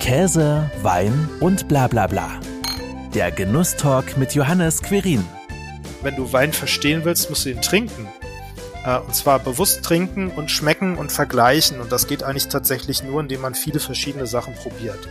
Käse, Wein und bla bla bla. Der Genusstalk mit Johannes Querin. Wenn du Wein verstehen willst, musst du ihn trinken. Äh, und zwar bewusst trinken und schmecken und vergleichen. Und das geht eigentlich tatsächlich nur, indem man viele verschiedene Sachen probiert.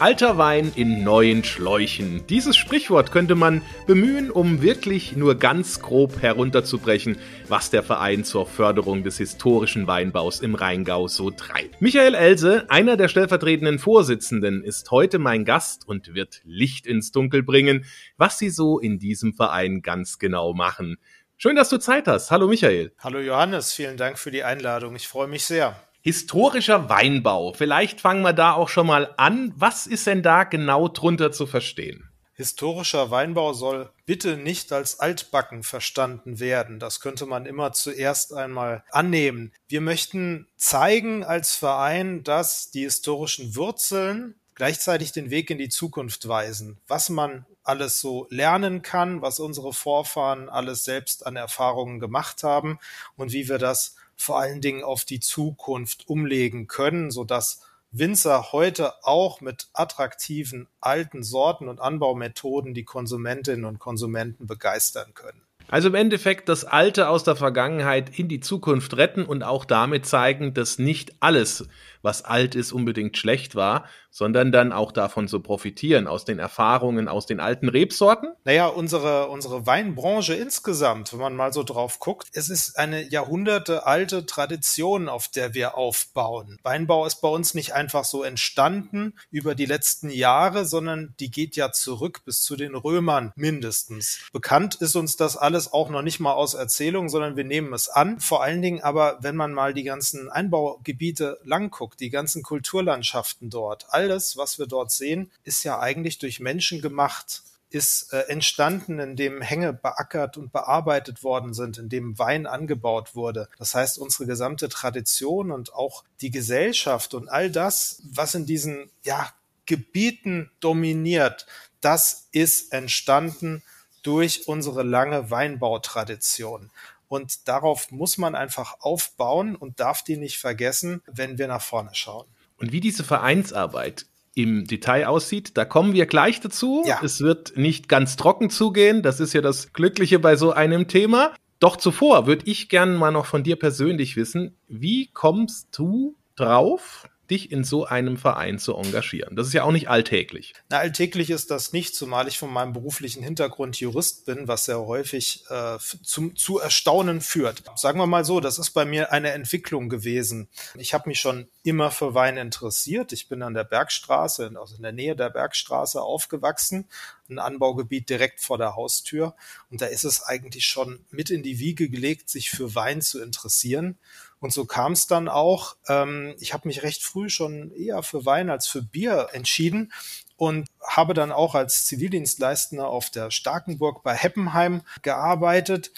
Alter Wein in neuen Schläuchen. Dieses Sprichwort könnte man bemühen, um wirklich nur ganz grob herunterzubrechen, was der Verein zur Förderung des historischen Weinbaus im Rheingau so treibt. Michael Else, einer der stellvertretenden Vorsitzenden, ist heute mein Gast und wird Licht ins Dunkel bringen, was sie so in diesem Verein ganz genau machen. Schön, dass du Zeit hast. Hallo Michael. Hallo Johannes, vielen Dank für die Einladung. Ich freue mich sehr. Historischer Weinbau. Vielleicht fangen wir da auch schon mal an. Was ist denn da genau drunter zu verstehen? Historischer Weinbau soll bitte nicht als altbacken verstanden werden. Das könnte man immer zuerst einmal annehmen. Wir möchten zeigen als Verein, dass die historischen Wurzeln gleichzeitig den Weg in die Zukunft weisen, was man alles so lernen kann, was unsere Vorfahren alles selbst an Erfahrungen gemacht haben und wie wir das vor allen Dingen auf die Zukunft umlegen können, sodass Winzer heute auch mit attraktiven alten Sorten und Anbaumethoden die Konsumentinnen und Konsumenten begeistern können. Also im Endeffekt das Alte aus der Vergangenheit in die Zukunft retten und auch damit zeigen, dass nicht alles, was alt ist, unbedingt schlecht war, sondern dann auch davon zu profitieren, aus den Erfahrungen, aus den alten Rebsorten? Naja, unsere, unsere Weinbranche insgesamt, wenn man mal so drauf guckt, es ist eine Jahrhunderte alte Tradition, auf der wir aufbauen. Weinbau ist bei uns nicht einfach so entstanden über die letzten Jahre, sondern die geht ja zurück bis zu den Römern mindestens. Bekannt ist uns das alles auch noch nicht mal aus Erzählung, sondern wir nehmen es an. Vor allen Dingen aber, wenn man mal die ganzen Einbaugebiete lang guckt, die ganzen Kulturlandschaften dort, alles, was wir dort sehen, ist ja eigentlich durch Menschen gemacht ist äh, entstanden, in dem Hänge beackert und bearbeitet worden sind, in dem Wein angebaut wurde. Das heißt, unsere gesamte Tradition und auch die Gesellschaft und all das, was in diesen ja, Gebieten dominiert, das ist entstanden durch unsere lange Weinbautradition. Und darauf muss man einfach aufbauen und darf die nicht vergessen, wenn wir nach vorne schauen. Und wie diese Vereinsarbeit im Detail aussieht, da kommen wir gleich dazu. Ja. Es wird nicht ganz trocken zugehen. Das ist ja das Glückliche bei so einem Thema. Doch zuvor würde ich gerne mal noch von dir persönlich wissen, wie kommst du drauf, dich in so einem Verein zu engagieren. Das ist ja auch nicht alltäglich. Na, alltäglich ist das nicht, zumal ich von meinem beruflichen Hintergrund Jurist bin, was sehr häufig äh, zum, zu Erstaunen führt. Sagen wir mal so, das ist bei mir eine Entwicklung gewesen. Ich habe mich schon immer für Wein interessiert. Ich bin an der Bergstraße, also in der Nähe der Bergstraße aufgewachsen, ein Anbaugebiet direkt vor der Haustür. Und da ist es eigentlich schon mit in die Wiege gelegt, sich für Wein zu interessieren. Und so kam es dann auch. Ähm, ich habe mich recht früh schon eher für Wein als für Bier entschieden und habe dann auch als Zivildienstleistender auf der Starkenburg bei Heppenheim gearbeitet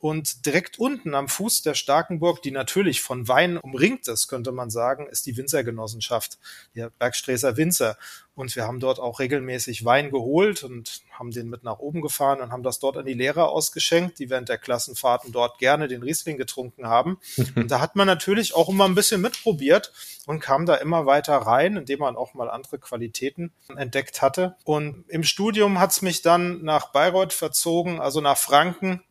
und direkt unten am Fuß der Starkenburg, die natürlich von Wein umringt ist, könnte man sagen, ist die Winzergenossenschaft, der Bergsträßer Winzer. Und wir haben dort auch regelmäßig Wein geholt und haben den mit nach oben gefahren und haben das dort an die Lehrer ausgeschenkt, die während der Klassenfahrten dort gerne den Riesling getrunken haben. Und da hat man natürlich auch immer ein bisschen mitprobiert und kam da immer weiter rein, indem man auch mal andere Qualitäten entdeckt hatte. Und im Studium hat's mich dann nach Bayreuth verzogen, also nach Franken,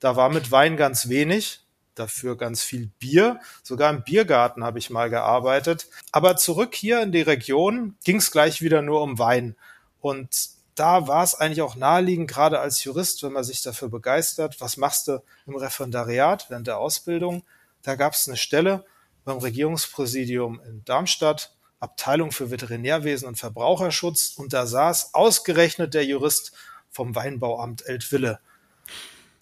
da war mit Wein ganz wenig, dafür ganz viel Bier. Sogar im Biergarten habe ich mal gearbeitet. Aber zurück hier in die Region ging es gleich wieder nur um Wein. Und da war es eigentlich auch naheliegend, gerade als Jurist, wenn man sich dafür begeistert, was machst du im Referendariat während der Ausbildung? Da gab es eine Stelle beim Regierungspräsidium in Darmstadt, Abteilung für Veterinärwesen und Verbraucherschutz, und da saß ausgerechnet der Jurist vom Weinbauamt Eltville.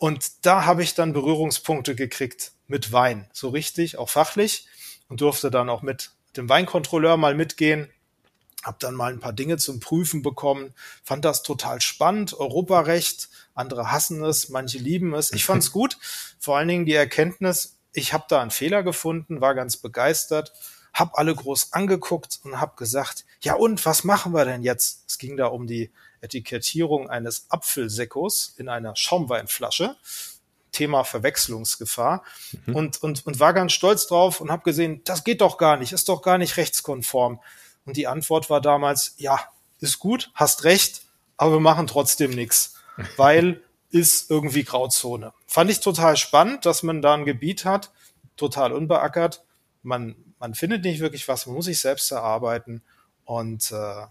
Und da habe ich dann Berührungspunkte gekriegt mit Wein, so richtig, auch fachlich. Und durfte dann auch mit dem Weinkontrolleur mal mitgehen, habe dann mal ein paar Dinge zum Prüfen bekommen, fand das total spannend, Europarecht, andere hassen es, manche lieben es. Ich fand es gut, vor allen Dingen die Erkenntnis, ich habe da einen Fehler gefunden, war ganz begeistert, habe alle groß angeguckt und habe gesagt, ja und, was machen wir denn jetzt? Es ging da um die Etikettierung eines Apfelseckos in einer Schaumweinflasche. Thema Verwechslungsgefahr mhm. und, und, und war ganz stolz drauf und habe gesehen, das geht doch gar nicht, ist doch gar nicht rechtskonform. Und die Antwort war damals, ja, ist gut, hast recht, aber wir machen trotzdem nichts, weil ist irgendwie Grauzone. Fand ich total spannend, dass man da ein Gebiet hat, total unbeackert. Man, man findet nicht wirklich was, man muss sich selbst erarbeiten. Und äh,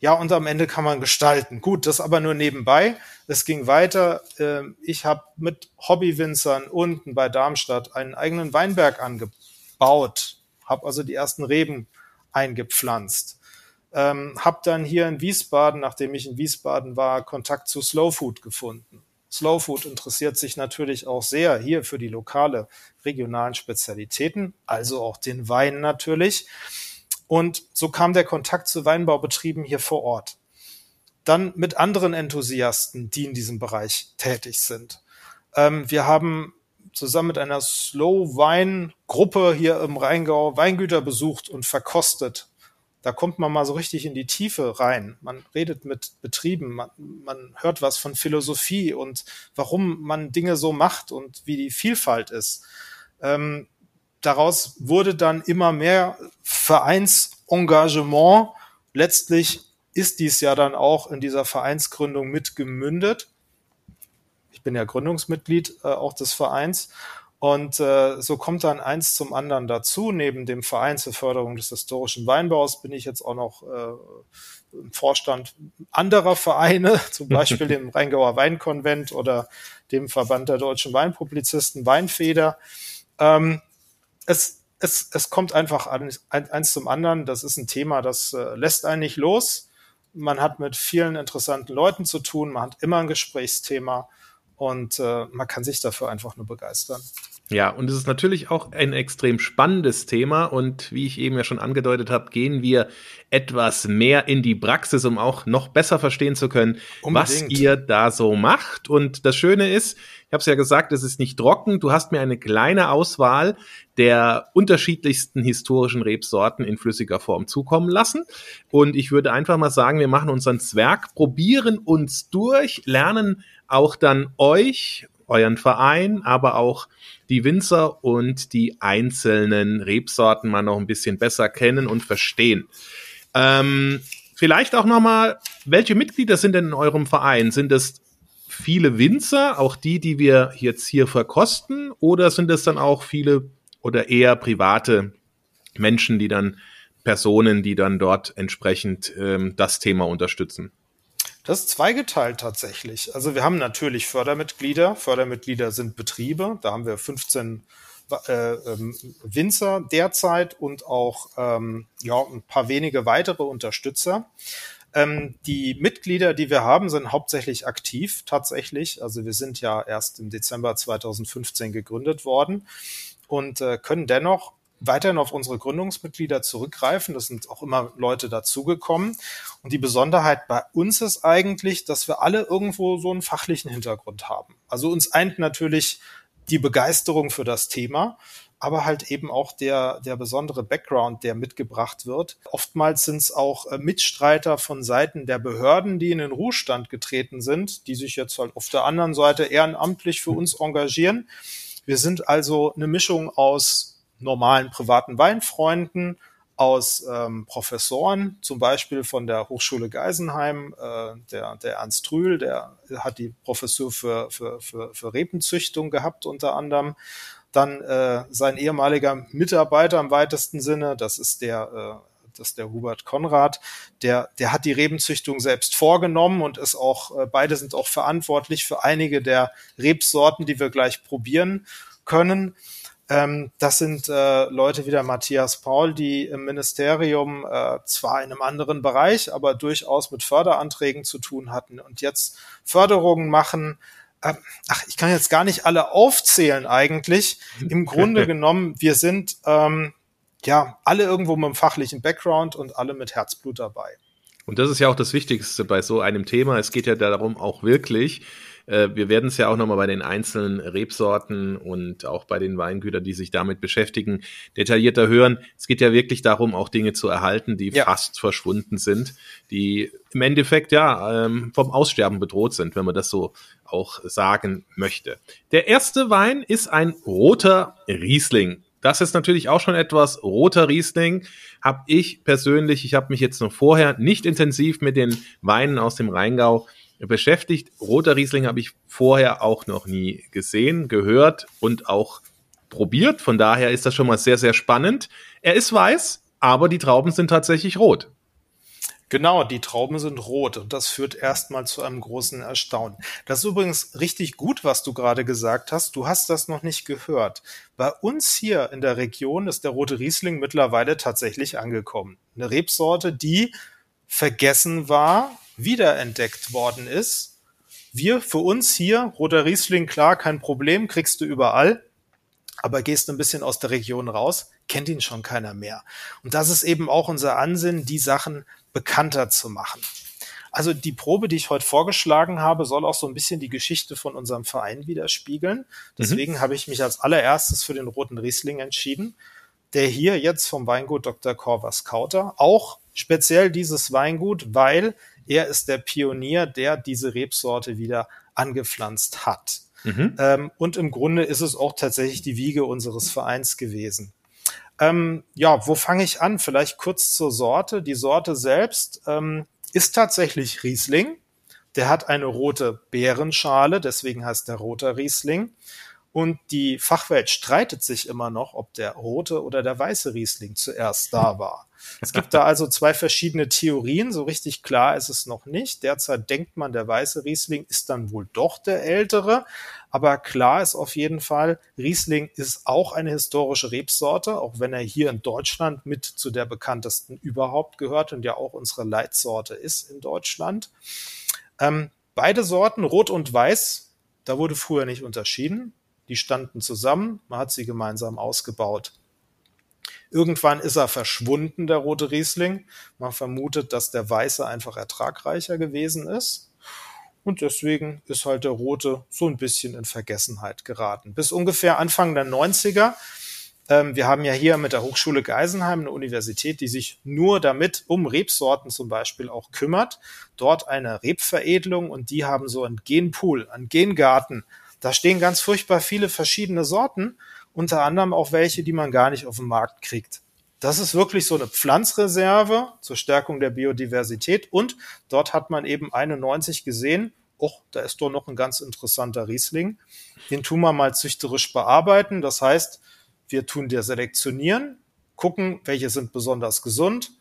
ja, und am Ende kann man gestalten. Gut, das aber nur nebenbei. Es ging weiter. Äh, ich habe mit Hobbywinzern unten bei Darmstadt einen eigenen Weinberg angebaut, habe also die ersten Reben eingepflanzt. Ähm, habe dann hier in Wiesbaden, nachdem ich in Wiesbaden war, Kontakt zu Slow Food gefunden. Slow Food interessiert sich natürlich auch sehr hier für die lokale regionalen Spezialitäten, also auch den Wein natürlich. Und so kam der Kontakt zu Weinbaubetrieben hier vor Ort. Dann mit anderen Enthusiasten, die in diesem Bereich tätig sind. Ähm, wir haben zusammen mit einer Slow Wein Gruppe hier im Rheingau Weingüter besucht und verkostet. Da kommt man mal so richtig in die Tiefe rein. Man redet mit Betrieben, man, man hört was von Philosophie und warum man Dinge so macht und wie die Vielfalt ist. Ähm, daraus wurde dann immer mehr Vereinsengagement. Letztlich ist dies ja dann auch in dieser Vereinsgründung mitgemündet. Ich bin ja Gründungsmitglied äh, auch des Vereins. Und äh, so kommt dann eins zum anderen dazu. Neben dem Verein zur Förderung des historischen Weinbaus bin ich jetzt auch noch äh, im Vorstand anderer Vereine, zum Beispiel dem Rheingauer Weinkonvent oder dem Verband der deutschen Weinpublizisten Weinfeder. Ähm, es, es, es kommt einfach an, ein, eins zum anderen. Das ist ein Thema, das äh, lässt einen nicht los. Man hat mit vielen interessanten Leuten zu tun, man hat immer ein Gesprächsthema und äh, man kann sich dafür einfach nur begeistern. Ja, und es ist natürlich auch ein extrem spannendes Thema und wie ich eben ja schon angedeutet habe, gehen wir etwas mehr in die Praxis, um auch noch besser verstehen zu können, Unbedingt. was ihr da so macht. Und das Schöne ist, ich habe es ja gesagt, es ist nicht trocken. Du hast mir eine kleine Auswahl der unterschiedlichsten historischen Rebsorten in flüssiger Form zukommen lassen. Und ich würde einfach mal sagen, wir machen unseren Zwerg, probieren uns durch, lernen auch dann euch, euren Verein, aber auch die Winzer und die einzelnen Rebsorten mal noch ein bisschen besser kennen und verstehen. Ähm, vielleicht auch nochmal, welche Mitglieder sind denn in eurem Verein? Sind es viele Winzer, auch die, die wir jetzt hier verkosten, oder sind es dann auch viele oder eher private Menschen, die dann Personen, die dann dort entsprechend ähm, das Thema unterstützen? Das ist zweigeteilt tatsächlich. Also wir haben natürlich Fördermitglieder. Fördermitglieder sind Betriebe. Da haben wir 15 äh, ähm, Winzer derzeit und auch ähm, ja, ein paar wenige weitere Unterstützer. Ähm, die Mitglieder, die wir haben, sind hauptsächlich aktiv tatsächlich. Also wir sind ja erst im Dezember 2015 gegründet worden und äh, können dennoch weiterhin auf unsere Gründungsmitglieder zurückgreifen. Das sind auch immer Leute dazugekommen. Und die Besonderheit bei uns ist eigentlich, dass wir alle irgendwo so einen fachlichen Hintergrund haben. Also uns eint natürlich die Begeisterung für das Thema aber halt eben auch der, der besondere Background, der mitgebracht wird. Oftmals sind es auch äh, Mitstreiter von Seiten der Behörden, die in den Ruhestand getreten sind, die sich jetzt halt auf der anderen Seite ehrenamtlich für uns engagieren. Wir sind also eine Mischung aus normalen privaten Weinfreunden, aus ähm, Professoren, zum Beispiel von der Hochschule Geisenheim, äh, der, der Ernst Trühl, der hat die Professur für, für, für, für Rebenzüchtung gehabt unter anderem dann äh, sein ehemaliger Mitarbeiter im weitesten Sinne, das ist der, äh, das ist der Hubert Konrad, der, der hat die Rebenzüchtung selbst vorgenommen und ist auch, äh, beide sind auch verantwortlich für einige der Rebsorten, die wir gleich probieren können. Ähm, das sind äh, Leute wie der Matthias Paul, die im Ministerium äh, zwar in einem anderen Bereich, aber durchaus mit Förderanträgen zu tun hatten und jetzt Förderungen machen, ähm, ach, ich kann jetzt gar nicht alle aufzählen eigentlich. Im Grunde genommen, wir sind ähm, ja alle irgendwo mit einem fachlichen Background und alle mit Herzblut dabei. Und das ist ja auch das Wichtigste bei so einem Thema. Es geht ja darum, auch wirklich äh, wir werden es ja auch nochmal bei den einzelnen Rebsorten und auch bei den Weingütern, die sich damit beschäftigen, detaillierter hören. Es geht ja wirklich darum, auch Dinge zu erhalten, die ja. fast verschwunden sind, die im Endeffekt ja ähm, vom Aussterben bedroht sind, wenn man das so auch sagen möchte. Der erste Wein ist ein roter Riesling. das ist natürlich auch schon etwas. Roter Riesling habe ich persönlich, ich habe mich jetzt noch vorher nicht intensiv mit den Weinen aus dem Rheingau beschäftigt. Roter Riesling habe ich vorher auch noch nie gesehen, gehört und auch probiert. Von daher ist das schon mal sehr, sehr spannend. Er ist weiß, aber die Trauben sind tatsächlich rot. Genau, die Trauben sind rot und das führt erstmal zu einem großen Erstaunen. Das ist übrigens richtig gut, was du gerade gesagt hast. Du hast das noch nicht gehört. Bei uns hier in der Region ist der rote Riesling mittlerweile tatsächlich angekommen. Eine Rebsorte, die vergessen war, wiederentdeckt worden ist. Wir, für uns hier, roter Riesling, klar, kein Problem, kriegst du überall aber gehst ein bisschen aus der Region raus, kennt ihn schon keiner mehr. Und das ist eben auch unser Ansinnen, die Sachen bekannter zu machen. Also die Probe, die ich heute vorgeschlagen habe, soll auch so ein bisschen die Geschichte von unserem Verein widerspiegeln. Deswegen mhm. habe ich mich als allererstes für den roten Riesling entschieden, der hier jetzt vom Weingut Dr. Corvas Kauter, auch speziell dieses Weingut, weil er ist der Pionier, der diese Rebsorte wieder angepflanzt hat. Mhm. Ähm, und im Grunde ist es auch tatsächlich die Wiege unseres Vereins gewesen. Ähm, ja, wo fange ich an? Vielleicht kurz zur Sorte. Die Sorte selbst ähm, ist tatsächlich Riesling. Der hat eine rote Beerenschale, deswegen heißt der roter Riesling. Und die Fachwelt streitet sich immer noch, ob der rote oder der weiße Riesling zuerst da war. Es gibt da also zwei verschiedene Theorien. So richtig klar ist es noch nicht. Derzeit denkt man, der weiße Riesling ist dann wohl doch der ältere. Aber klar ist auf jeden Fall, Riesling ist auch eine historische Rebsorte, auch wenn er hier in Deutschland mit zu der bekanntesten überhaupt gehört und ja auch unsere Leitsorte ist in Deutschland. Ähm, beide Sorten, Rot und Weiß, da wurde früher nicht unterschieden. Die standen zusammen, man hat sie gemeinsam ausgebaut. Irgendwann ist er verschwunden, der rote Riesling. Man vermutet, dass der weiße einfach ertragreicher gewesen ist. Und deswegen ist halt der rote so ein bisschen in Vergessenheit geraten. Bis ungefähr Anfang der 90er. Ähm, wir haben ja hier mit der Hochschule Geisenheim eine Universität, die sich nur damit um Rebsorten zum Beispiel auch kümmert. Dort eine Rebveredelung und die haben so einen Genpool, einen Gengarten da stehen ganz furchtbar viele verschiedene Sorten, unter anderem auch welche, die man gar nicht auf den Markt kriegt. Das ist wirklich so eine Pflanzreserve zur Stärkung der Biodiversität und dort hat man eben 91 gesehen, oh, da ist doch noch ein ganz interessanter Riesling. Den tun wir mal züchterisch bearbeiten. Das heißt, wir tun dir selektionieren, gucken, welche sind besonders gesund,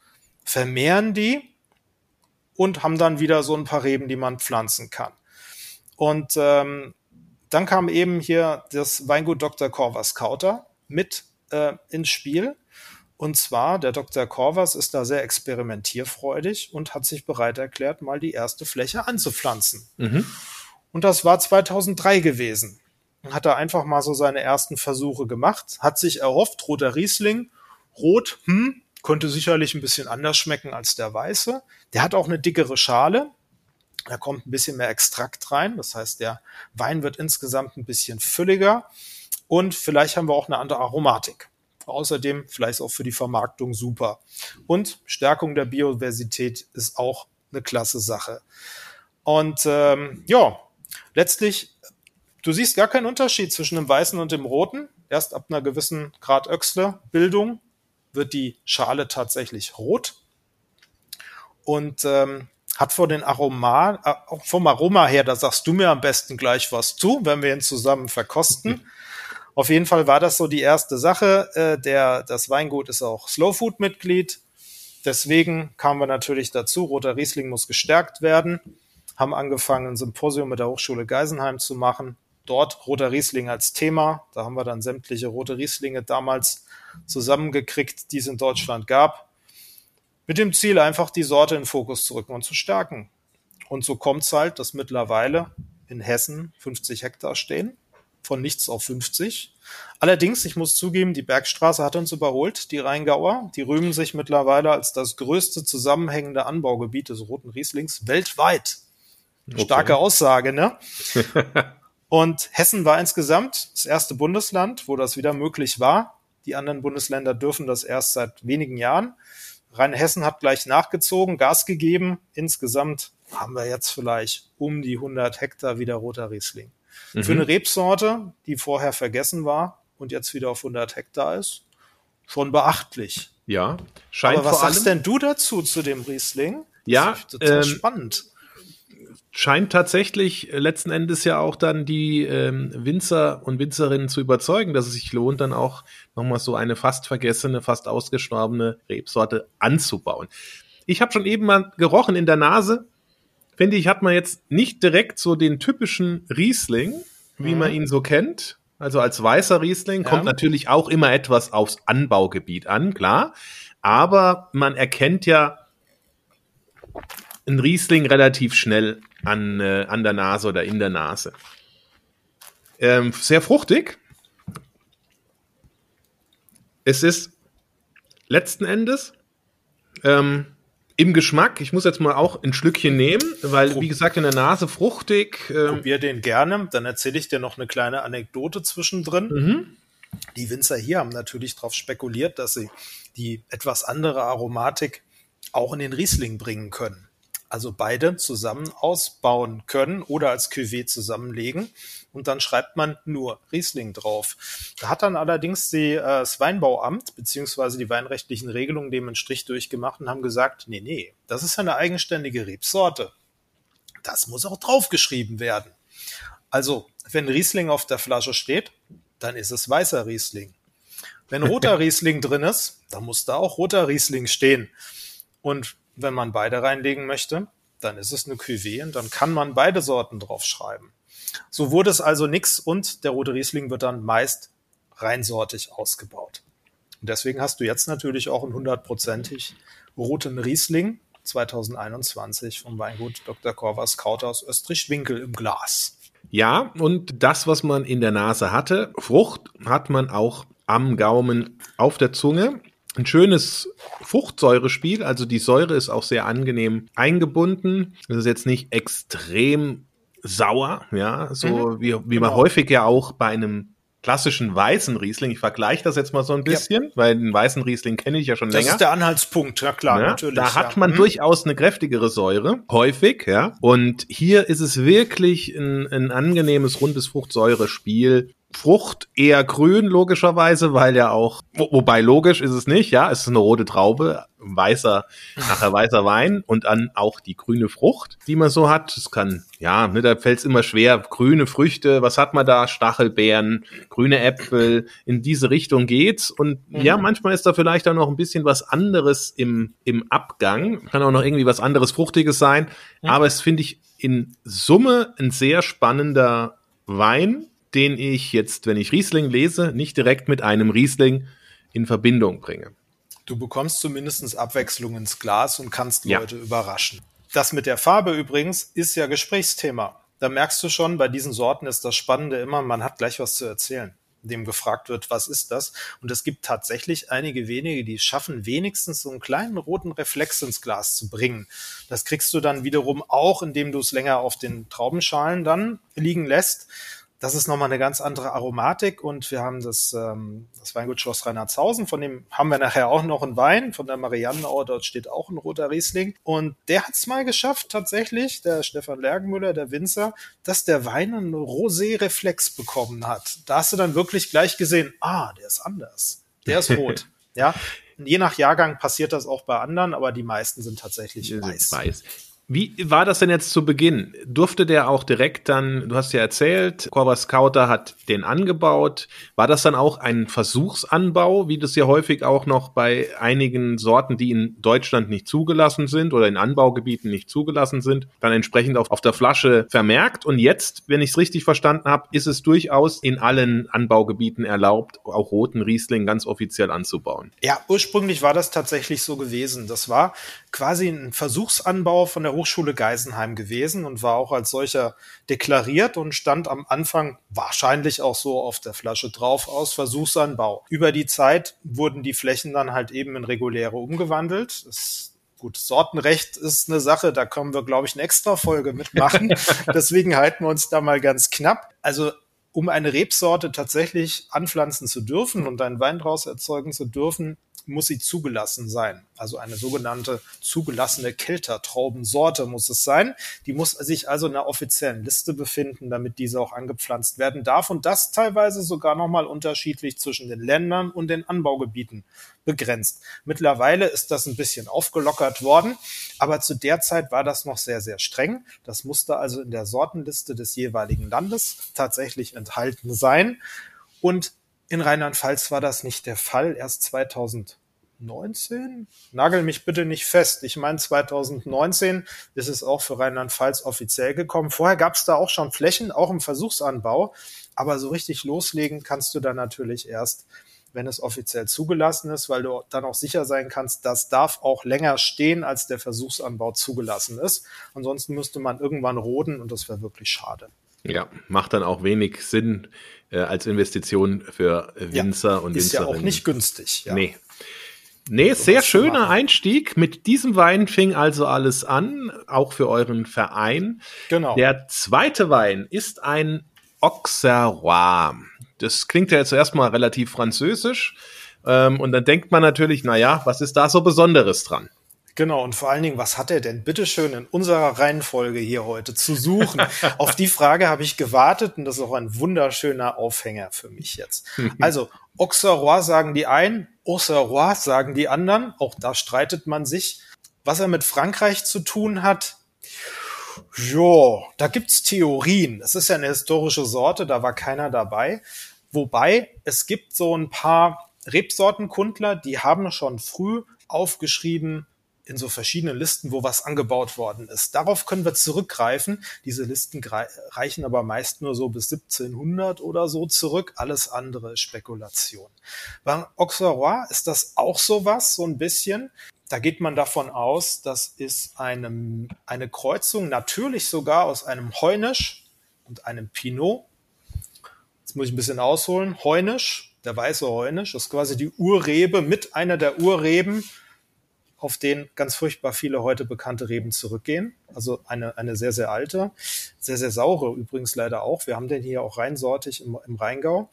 vermehren die und haben dann wieder so ein paar Reben, die man pflanzen kann. Und ähm, dann kam eben hier das Weingut Dr. Corvas Kauter mit äh, ins Spiel. Und zwar, der Dr. Corvas ist da sehr experimentierfreudig und hat sich bereit erklärt, mal die erste Fläche anzupflanzen. Mhm. Und das war 2003 gewesen. Hat er einfach mal so seine ersten Versuche gemacht, hat sich erhofft, roter Riesling, rot, hm, könnte sicherlich ein bisschen anders schmecken als der weiße. Der hat auch eine dickere Schale, da kommt ein bisschen mehr Extrakt rein. Das heißt, der Wein wird insgesamt ein bisschen fülliger und vielleicht haben wir auch eine andere Aromatik. Außerdem vielleicht auch für die Vermarktung super. Und Stärkung der Biodiversität ist auch eine klasse Sache. Und ähm, ja, letztlich, du siehst gar keinen Unterschied zwischen dem Weißen und dem Roten. Erst ab einer gewissen Grad Öxle-Bildung wird die Schale tatsächlich rot. Und ähm, hat vor den Aroma, äh, auch vom Aroma her, da sagst du mir am besten gleich was zu, wenn wir ihn zusammen verkosten. Auf jeden Fall war das so die erste Sache. Äh, der, das Weingut ist auch Slow Food Mitglied. Deswegen kamen wir natürlich dazu, roter Riesling muss gestärkt werden. Haben angefangen, ein Symposium mit der Hochschule Geisenheim zu machen. Dort roter Riesling als Thema. Da haben wir dann sämtliche rote Rieslinge damals zusammengekriegt, die es in Deutschland gab mit dem Ziel, einfach die Sorte in Fokus zu rücken und zu stärken. Und so kommt es halt, dass mittlerweile in Hessen 50 Hektar stehen, von nichts auf 50. Allerdings, ich muss zugeben, die Bergstraße hat uns überholt, die Rheingauer. Die rühmen sich mittlerweile als das größte zusammenhängende Anbaugebiet des Roten Rieslings weltweit. Okay. Starke Aussage, ne? Und Hessen war insgesamt das erste Bundesland, wo das wieder möglich war. Die anderen Bundesländer dürfen das erst seit wenigen Jahren. Rheinhessen hat gleich nachgezogen, Gas gegeben. Insgesamt haben wir jetzt vielleicht um die 100 Hektar wieder roter Riesling. Mhm. Für eine Rebsorte, die vorher vergessen war, und jetzt wieder auf 100 Hektar ist, schon beachtlich. Ja, scheint Aber was vor allem, sagst denn du dazu, zu dem Riesling? Ja, Das ist total ähm, spannend. Scheint tatsächlich letzten Endes ja auch dann die ähm, Winzer und Winzerinnen zu überzeugen, dass es sich lohnt, dann auch nochmal so eine fast vergessene, fast ausgestorbene Rebsorte anzubauen. Ich habe schon eben mal gerochen in der Nase. Finde ich, hat man jetzt nicht direkt so den typischen Riesling, wie man ihn so kennt. Also als weißer Riesling Ja. kommt natürlich auch immer etwas aufs Anbaugebiet an, klar. Aber man erkennt ja ein Riesling relativ schnell an, äh, an der Nase oder in der Nase. Ähm, sehr fruchtig. Es ist letzten Endes ähm, im Geschmack, ich muss jetzt mal auch ein Schlückchen nehmen, weil, wie gesagt, in der Nase fruchtig. Ähm, Probier den gerne, dann erzähle ich dir noch eine kleine Anekdote zwischendrin. mhm. Die Winzer hier haben natürlich darauf spekuliert, dass sie die etwas andere Aromatik auch in den Riesling bringen können. Also beide zusammen ausbauen können oder als Cuvée zusammenlegen und dann schreibt man nur Riesling drauf. Da hat dann allerdings die, äh, das Weinbauamt beziehungsweise die weinrechtlichen Regelungen dem einen Strich durchgemacht und haben gesagt, nee, nee, das ist ja eine eigenständige Rebsorte. Das muss auch draufgeschrieben werden. Also, wenn Riesling auf der Flasche steht, dann ist es weißer Riesling. Wenn roter Riesling drin ist, dann muss da auch roter Riesling stehen. Und wenn man beide reinlegen möchte, dann ist es eine Cuvée und dann kann man beide Sorten draufschreiben. So wurde es also nix und der rote Riesling wird dann meist reinsortig ausgebaut. Und deswegen hast du jetzt natürlich auch einen hundertprozentig roten Riesling 2021 vom Weingut Dr. Korvas Kraut aus Österreich-Winkel im Glas. Ja, und das, was man in der Nase hatte, Frucht, hat man auch am Gaumen auf der Zunge. Ein schönes Fruchtsäurespiel, also die Säure ist auch sehr angenehm eingebunden. Es ist jetzt nicht extrem sauer, ja, so wie, wie man genau. häufig ja auch bei einem klassischen weißen Riesling, ich vergleiche das jetzt mal so ein bisschen, weil den weißen Riesling kenne ich ja schon Das länger. ist der Anhaltspunkt, ja klar, Ja, natürlich. da hat ja. man Mhm. durchaus eine kräftigere Säure, häufig, ja. Und hier ist es wirklich ein, ein angenehmes, rundes Fruchtsäurespiel. Frucht eher grün, logischerweise, weil ja auch, wo, wobei logisch ist es nicht, ja, es ist eine rote Traube, weißer, nachher weißer Wein und dann auch die grüne Frucht, die man so hat. Es kann, ja, ne, da fällt es immer schwer, grüne Früchte, was hat man da? Stachelbeeren, grüne Äpfel, in diese Richtung geht's. Und ja, manchmal ist da vielleicht auch noch ein bisschen was anderes im, im Abgang. Kann auch noch irgendwie was anderes Fruchtiges sein. Aber es finde ich in Summe ein sehr spannender Wein, den ich jetzt, wenn ich Riesling lese, nicht direkt mit einem Riesling in Verbindung bringe. Du bekommst zumindest Abwechslung ins Glas und kannst Ja. Leute überraschen. Das mit der Farbe übrigens ist ja Gesprächsthema. Da merkst du schon, bei diesen Sorten ist das Spannende immer, man hat gleich was zu erzählen, dem gefragt wird, was ist das? Und es gibt tatsächlich einige wenige, die schaffen, wenigstens so einen kleinen roten Reflex ins Glas zu bringen. Das kriegst du dann wiederum auch, indem du es länger auf den Traubenschalen dann liegen lässt. Das ist nochmal eine ganz andere Aromatik und wir haben das, ähm, das Weingut Schloss Reinhardshausen, von dem haben wir nachher auch noch einen Wein, von der Mariannenau, dort steht auch ein roter Riesling und der hat es mal geschafft, tatsächlich, der Stefan Lergenmüller, der Winzer, dass der Wein einen Rosé-Reflex bekommen hat. Da hast du dann wirklich gleich gesehen, ah, der ist anders, der ist rot, ja. Je nach Jahrgang passiert das auch bei anderen, aber die meisten sind tatsächlich weiß. Weiß. Wie war das denn jetzt zu Beginn? Durfte der auch direkt dann, du hast ja erzählt, Corva Scouter hat den angebaut. War das dann auch ein Versuchsanbau, wie das ja häufig auch noch bei einigen Sorten, die in Deutschland nicht zugelassen sind oder in Anbaugebieten nicht zugelassen sind, dann entsprechend auf, auf der Flasche vermerkt? Und jetzt, wenn ich es richtig verstanden habe, ist es durchaus in allen Anbaugebieten erlaubt, auch roten Riesling ganz offiziell anzubauen. Ja, ursprünglich war das tatsächlich so gewesen. Das war quasi ein Versuchsanbau von der Hochschule Geisenheim gewesen und war auch als solcher deklariert und stand am Anfang wahrscheinlich auch so auf der Flasche drauf aus Versuchsanbau. Über die Zeit wurden die Flächen dann halt eben in reguläre umgewandelt. Das Gut, Sortenrecht ist eine Sache, da können wir, glaube ich, eine extra Folge mitmachen. Deswegen halten wir uns da mal ganz knapp. Also um eine Rebsorte tatsächlich anpflanzen zu dürfen und einen Wein draus erzeugen zu dürfen, muss sie zugelassen sein. Also eine sogenannte zugelassene Keltertraubensorte muss es sein. Die muss sich also in einer offiziellen Liste befinden, damit diese auch angepflanzt werden darf. Und das teilweise sogar nochmal unterschiedlich zwischen den Ländern und den Anbaugebieten begrenzt. Mittlerweile ist das ein bisschen aufgelockert worden, aber zu der Zeit war das noch sehr, sehr streng. Das musste also in der Sortenliste des jeweiligen Landes tatsächlich enthalten sein. Und in Rheinland-Pfalz war das nicht der Fall. Erst 2019? Nagel mich bitte nicht fest. Ich meine, 2019 ist es auch für Rheinland-Pfalz offiziell gekommen. Vorher gab es da auch schon Flächen, auch im Versuchsanbau. Aber so richtig loslegen kannst du da natürlich erst, wenn es offiziell zugelassen ist, weil du dann auch sicher sein kannst, das darf auch länger stehen, als der Versuchsanbau zugelassen ist. Ansonsten müsste man irgendwann roden und das wäre wirklich schade. Ja, macht dann auch wenig Sinn äh, als Investition für Winzer ja, und Ist ja auch nicht günstig. Ja. Nee. Nee, sehr schöner Einstieg. Mit diesem Wein fing also alles an, auch für euren Verein. Genau. Der zweite Wein ist ein Auxerrois. Das klingt ja jetzt erstmal relativ französisch. Ähm, und dann denkt man natürlich, na ja, was ist da so Besonderes dran? Genau, und vor allen Dingen, was hat er denn bitteschön in unserer Reihenfolge hier heute zu suchen? Auf die Frage habe ich gewartet und das ist auch ein wunderschöner Aufhänger für mich jetzt. Also, Auxerrois sagen die einen, Auxerrois sagen die anderen, auch da streitet man sich. Was er mit Frankreich zu tun hat, Jo, da gibt's Theorien. Es ist ja eine historische Sorte, da war keiner dabei. Wobei es gibt so ein paar Rebsortenkundler, die haben schon früh aufgeschrieben, in so verschiedenen Listen, wo was angebaut worden ist. Darauf können wir zurückgreifen. Diese Listen reichen aber meist nur so bis 1700 oder so zurück. Alles andere ist Spekulation. Beim Auxerrois ist das auch sowas, so ein bisschen. Da geht man davon aus, das ist eine, eine Kreuzung, natürlich sogar aus einem Heunisch und einem Pinot. Jetzt muss ich ein bisschen ausholen. Heunisch, der weiße Heunisch, ist quasi die Urrebe mit einer der Urreben auf den ganz furchtbar viele heute bekannte Reben zurückgehen. Also eine, eine sehr, sehr alte, sehr, sehr saure übrigens leider auch. Wir haben den hier auch reinsortig im, im Rheingau.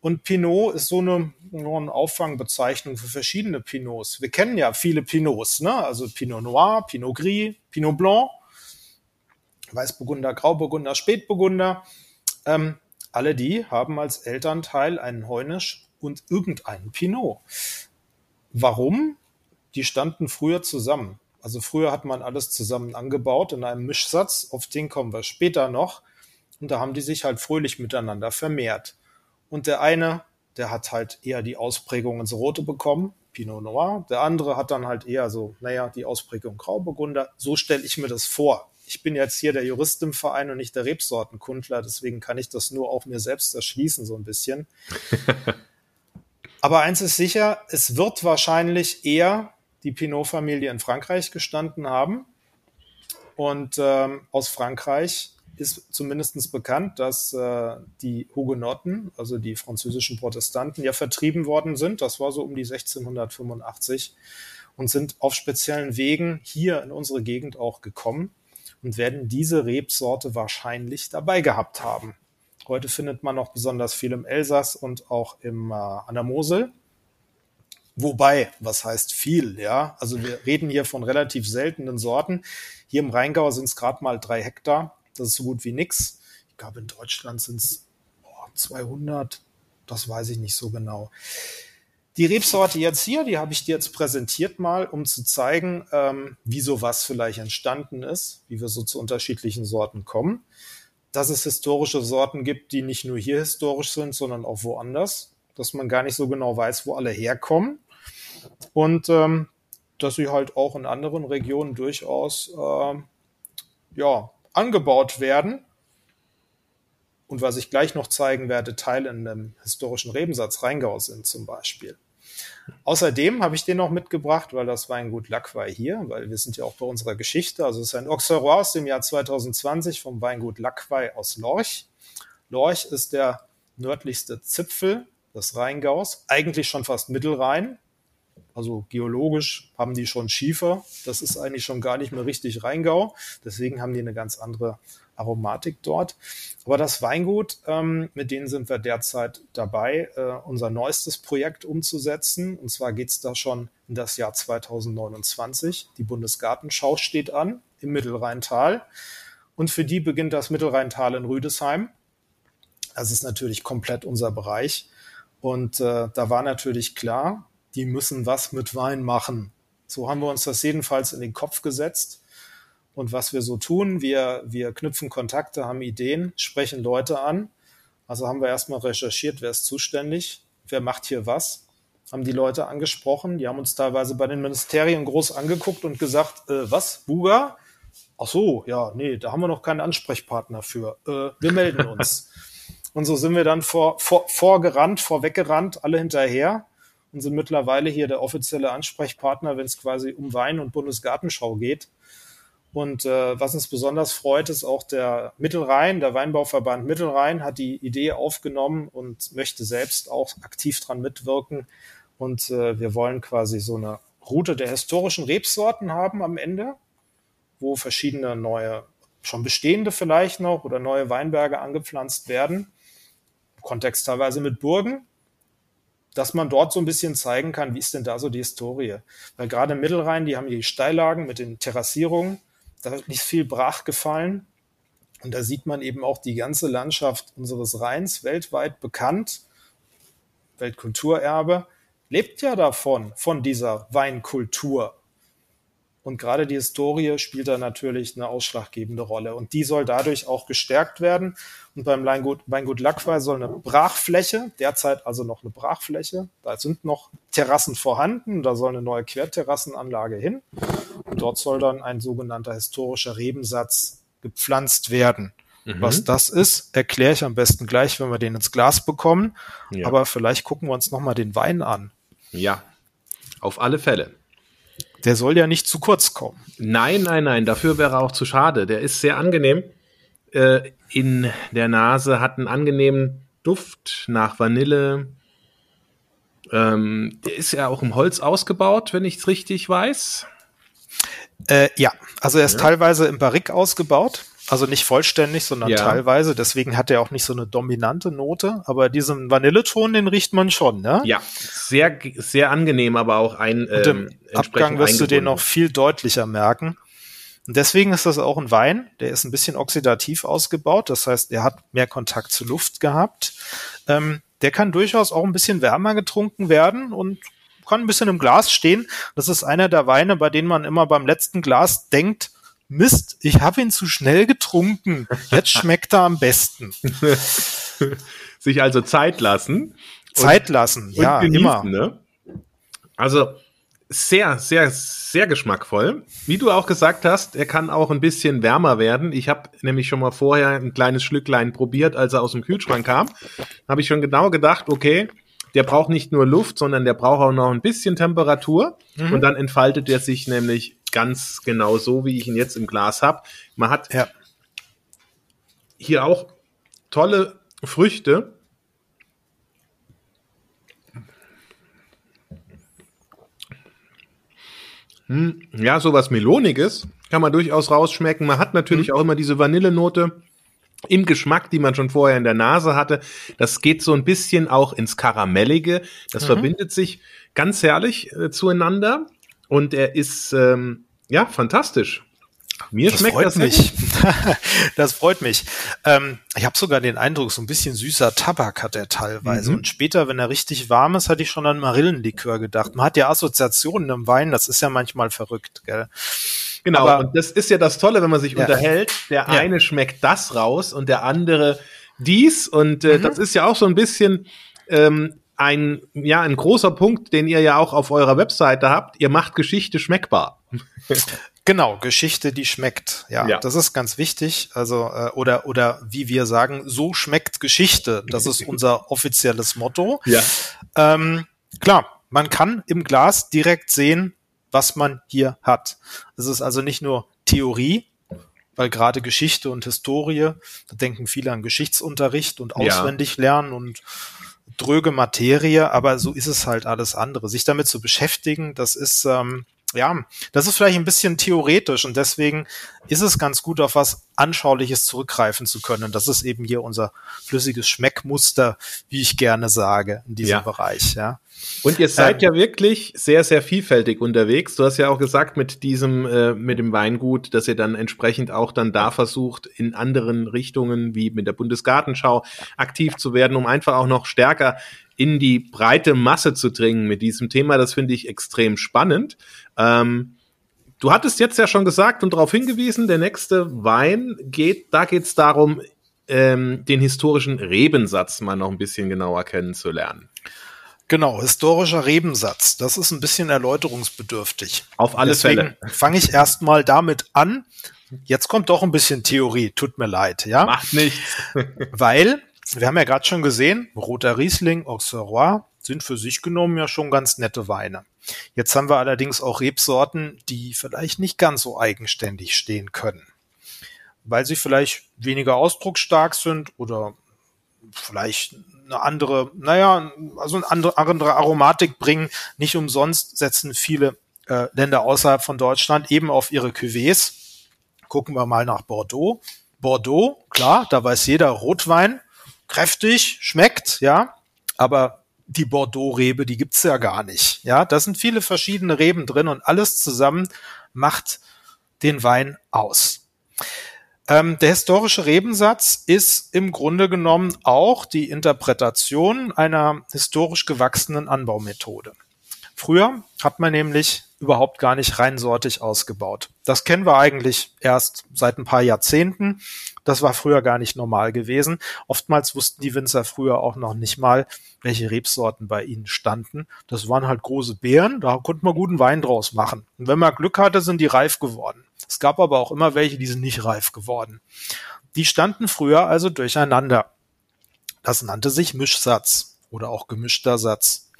Und Pinot ist so eine, eine Auffangbezeichnung für verschiedene Pinots. Wir kennen ja viele Pinots, ne? Also Pinot Noir, Pinot Gris, Pinot Blanc, Weißburgunder, Grauburgunder, Spätburgunder. Ähm, alle die haben als Elternteil einen Heunisch und irgendeinen Pinot. Warum? Die standen früher zusammen. Also früher hat man alles zusammen angebaut in einem Mischsatz, auf den kommen wir später noch. Und da haben die sich halt fröhlich miteinander vermehrt. Und der eine, der hat halt eher die Ausprägung ins Rote bekommen, Pinot Noir. Der andere hat dann halt eher so, naja, die Ausprägung Grauburgunder. So stelle ich mir das vor. Ich bin jetzt hier der Jurist im Verein und nicht der Rebsortenkundler, deswegen kann ich das nur auch mir selbst erschließen, so ein bisschen. Aber eins ist sicher, es wird wahrscheinlich eher die Pinot-Familie in Frankreich gestanden haben. Und ähm, aus Frankreich ist zumindest bekannt, dass äh, die Hugenotten, also die französischen Protestanten, ja vertrieben worden sind. Das war so um die 1685 und sind auf speziellen Wegen hier in unsere Gegend auch gekommen und werden diese Rebsorte wahrscheinlich dabei gehabt haben. Heute findet man noch besonders viel im Elsass und auch im, äh, an der Mosel. Wobei, was heißt viel, ja? Also wir reden hier von relativ seltenen Sorten. Hier im Rheingau sind es gerade mal drei Hektar. Das ist so gut wie nix. Ich glaube, in Deutschland sind es 200. Das weiß ich nicht so genau. Die Rebsorte jetzt hier, die habe ich dir jetzt präsentiert mal, um zu zeigen, ähm, wie sowas vielleicht entstanden ist, wie wir so zu unterschiedlichen Sorten kommen. Dass es historische Sorten gibt, die nicht nur hier historisch sind, sondern auch woanders. Dass man gar nicht so genau weiß, wo alle herkommen. Und ähm, dass sie halt auch in anderen Regionen durchaus äh, ja, angebaut werden. Und was ich gleich noch zeigen werde, Teile in dem historischen Rebensatz Rheingau sind zum Beispiel. Außerdem habe ich den noch mitgebracht, weil das Weingut Lackwei hier, weil wir sind ja auch bei unserer Geschichte. Also es ist ein Auxerrois aus dem Jahr 2020 vom Weingut Lackwei aus Lorch. Lorch ist der nördlichste Zipfel des Rheingaus, eigentlich schon fast Mittelrhein, Also geologisch haben die schon Schiefer. Das ist eigentlich schon gar nicht mehr richtig Rheingau. Deswegen haben die eine ganz andere Aromatik dort. Aber das Weingut, ähm, mit denen sind wir derzeit dabei, äh, unser neuestes Projekt umzusetzen. Und zwar geht es da schon in das Jahr 2029. Die Bundesgartenschau steht an im Mittelrheintal. Und für die beginnt das Mittelrheintal in Rüdesheim. Das ist natürlich komplett unser Bereich. Und äh, da war natürlich klar, die müssen was mit Wein machen. So haben wir uns das jedenfalls in den Kopf gesetzt. Und was wir so tun, wir, wir knüpfen Kontakte, haben Ideen, sprechen Leute an. Also haben wir erstmal recherchiert, wer ist zuständig, wer macht hier was, haben die Leute angesprochen. Die haben uns teilweise bei den Ministerien groß angeguckt und gesagt, äh, was, Buga? Ach so, ja, nee, da haben wir noch keinen Ansprechpartner für. Äh, wir melden uns. und so sind wir dann vor, vor, vorgerannt, vorweggerannt, alle hinterher und sind mittlerweile hier der offizielle Ansprechpartner, wenn es quasi um Wein und Bundesgartenschau geht. Und äh, was uns besonders freut, ist auch der Mittelrhein, der Weinbauverband Mittelrhein hat die Idee aufgenommen und möchte selbst auch aktiv dran mitwirken. Und äh, wir wollen quasi so eine Route der historischen Rebsorten haben am Ende, wo verschiedene neue, schon bestehende vielleicht noch oder neue Weinberge angepflanzt werden. Kontext teilweise mit Burgen, dass man dort so ein bisschen zeigen kann, wie ist denn da so die Historie. Weil gerade im Mittelrhein, die haben die Steillagen mit den Terrassierungen, da ist nicht viel brach gefallen. Und da sieht man eben auch die ganze Landschaft unseres Rheins, weltweit bekannt, Weltkulturerbe, lebt ja davon, von dieser Weinkultur. Und gerade die Historie spielt da natürlich eine ausschlaggebende Rolle. Und die soll dadurch auch gestärkt werden. Und beim Weingut, Weingut Lackwey soll eine Brachfläche, derzeit also noch eine Brachfläche, da sind noch Terrassen vorhanden, da soll eine neue Querterrassenanlage hin. Und dort soll dann ein sogenannter historischer Rebensatz gepflanzt werden. Mhm. Was das ist, erkläre ich am besten gleich, wenn wir den ins Glas bekommen. Ja. Aber vielleicht gucken wir uns nochmal den Wein an. Ja, auf alle Fälle. Der soll ja nicht zu kurz kommen. Nein, nein, nein, dafür wäre er auch zu schade. Der ist sehr angenehm äh, in der Nase, hat einen angenehmen Duft nach Vanille. Ähm, der ist ja auch im Holz ausgebaut, wenn ich es richtig weiß. Äh, ja, also er ist ja. teilweise im Barrik ausgebaut. Also nicht vollständig, sondern ja. teilweise. Deswegen hat er auch nicht so eine dominante Note. Aber diesen Vanilleton, den riecht man schon, ne? Ja, sehr, sehr angenehm, aber auch ein. Und im ähm, Abgang wirst du den noch viel deutlicher merken. Und deswegen ist das auch ein Wein, der ist ein bisschen oxidativ ausgebaut. Das heißt, er hat mehr Kontakt zu Luft gehabt. Ähm, der kann durchaus auch ein bisschen wärmer getrunken werden und kann ein bisschen im Glas stehen. Das ist einer der Weine, bei denen man immer beim letzten Glas denkt, Mist, ich habe ihn zu schnell getrunken. Jetzt schmeckt er am besten. Sich also Zeit lassen. Zeit lassen, ja, genießen, immer. Ne? Also sehr, sehr, sehr geschmackvoll. Wie du auch gesagt hast, er kann auch ein bisschen wärmer werden. Ich habe nämlich schon mal vorher ein kleines Schlücklein probiert, als er aus dem Kühlschrank kam. Habe ich schon genau gedacht, okay, der braucht nicht nur Luft, sondern der braucht auch noch ein bisschen Temperatur. Mhm. Und dann entfaltet er sich nämlich ganz genau so, wie ich ihn jetzt im Glas habe. Man hat ja. hier auch tolle Früchte. Hm, ja, sowas Meloniges kann man durchaus rausschmecken. Man hat natürlich mhm. auch immer diese Vanillenote im Geschmack, die man schon vorher in der Nase hatte. Das geht so ein bisschen auch ins Karamellige. Das mhm. verbindet sich ganz herrlich äh, zueinander. Und er ist ähm, ja fantastisch. Mir das schmeckt freut das mich. das freut mich. Ähm, ich habe sogar den Eindruck, so ein bisschen süßer Tabak hat er teilweise. Mhm. Und später, wenn er richtig warm ist, hatte ich schon an Marillenlikör gedacht. Man hat ja Assoziationen im Wein, das ist ja manchmal verrückt, gell? Genau, Aber, und das ist ja das Tolle, wenn man sich ja. unterhält. Der ja. eine schmeckt das raus und der andere dies. Und äh, mhm. das ist ja auch so ein bisschen ähm, ein, ja, ein großer Punkt, den ihr ja auch auf eurer Webseite habt. Ihr macht Geschichte schmeckbar. Genau, Geschichte, die schmeckt. Ja, ja, das ist ganz wichtig. Also äh, oder oder wie wir sagen, so schmeckt Geschichte. Das ist unser offizielles Motto. Ja. Ähm, klar, man kann im Glas direkt sehen, was man hier hat. Es ist also nicht nur Theorie, weil gerade Geschichte und Historie, da denken viele an Geschichtsunterricht und auswendig lernen und dröge Materie, aber so ist es halt alles andere. Sich damit zu beschäftigen, das ist, ähm, ja, das ist vielleicht ein bisschen theoretisch und deswegen ist es ganz gut, auf was Anschauliches zurückgreifen zu können. Das ist eben hier unser flüssiges Schmeckmuster, wie ich gerne sage, in diesem Ja. Bereich, ja. Und ihr seid Ähm, ja wirklich sehr, sehr vielfältig unterwegs. Du hast ja auch gesagt, mit diesem, äh, mit dem Weingut, dass ihr dann entsprechend auch dann da versucht, in anderen Richtungen wie mit der Bundesgartenschau aktiv zu werden, um einfach auch noch stärker in die breite Masse zu dringen mit diesem Thema. Das finde ich extrem spannend. Ähm, du hattest jetzt ja schon gesagt und darauf hingewiesen, der nächste Wein geht, da geht es darum, ähm, den historischen Rebensatz mal noch ein bisschen genauer kennenzulernen. Genau, historischer Rebensatz. Das ist ein bisschen erläuterungsbedürftig. Auf alle Deswegen Fälle. fange ich erstmal damit an. Jetzt kommt doch ein bisschen Theorie, tut mir leid, ja? Macht nichts. Weil, wir haben ja gerade schon gesehen, roter Riesling, Auxerrois sind für sich genommen ja schon ganz nette Weine. Jetzt haben wir allerdings auch Rebsorten, die vielleicht nicht ganz so eigenständig stehen können. Weil sie vielleicht weniger ausdrucksstark sind oder vielleicht eine andere, naja, also eine andere, Aromatik bringen. Nicht umsonst setzen viele äh, Länder außerhalb von Deutschland eben auf ihre Cuvées. Gucken wir mal nach Bordeaux. Bordeaux, klar, da weiß jeder Rotwein, kräftig, schmeckt, ja, aber die Bordeaux-Rebe, die gibt's ja gar nicht. Ja, da sind viele verschiedene Reben drin und alles zusammen macht den Wein aus. Ähm, der historische Rebensatz ist im Grunde genommen auch die Interpretation einer historisch gewachsenen Anbaumethode. Früher hat man nämlich überhaupt gar nicht reinsortig ausgebaut. Das kennen wir eigentlich erst seit ein paar Jahrzehnten. Das war früher gar nicht normal gewesen. Oftmals wussten die Winzer früher auch noch nicht mal, welche Rebsorten bei ihnen standen. Das waren halt große Beeren, da konnte man guten Wein draus machen. Und wenn man Glück hatte, sind die reif geworden. Es gab aber auch immer welche, die sind nicht reif geworden. Die standen früher also durcheinander. Das nannte sich Mischsatz oder auch gemischter Satz.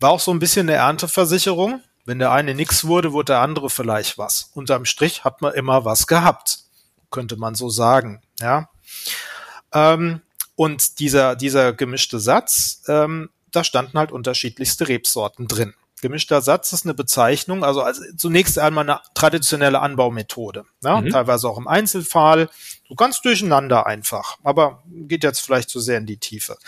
War auch so ein bisschen eine Ernteversicherung. Wenn der eine nix wurde, wurde der andere vielleicht was. Unterm Strich hat man immer was gehabt, könnte man so sagen. Ja. Ähm, und dieser, dieser gemischte Satz, ähm, da standen halt unterschiedlichste Rebsorten drin. Gemischter Satz ist eine Bezeichnung, also, also zunächst einmal eine traditionelle Anbaumethode. Ja, Mhm. Teilweise auch im Einzelfall. So ganz durcheinander einfach. Aber geht jetzt vielleicht zu sehr in die Tiefe.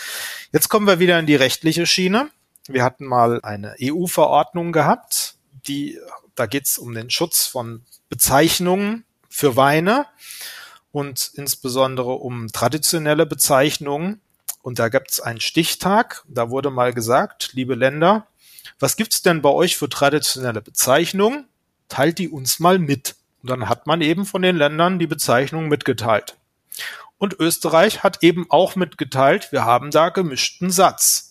Jetzt kommen wir wieder in die rechtliche Schiene. Wir hatten mal eine EU-Verordnung gehabt, die, da geht es um den Schutz von Bezeichnungen für Weine und insbesondere um traditionelle Bezeichnungen. Und da gibt es einen Stichtag. Da wurde mal gesagt, liebe Länder, was gibt's denn bei euch für traditionelle Bezeichnungen? Teilt die uns mal mit. Und dann hat man eben von den Ländern die Bezeichnung mitgeteilt. Und Österreich hat eben auch mitgeteilt, wir haben da gemischten Satz.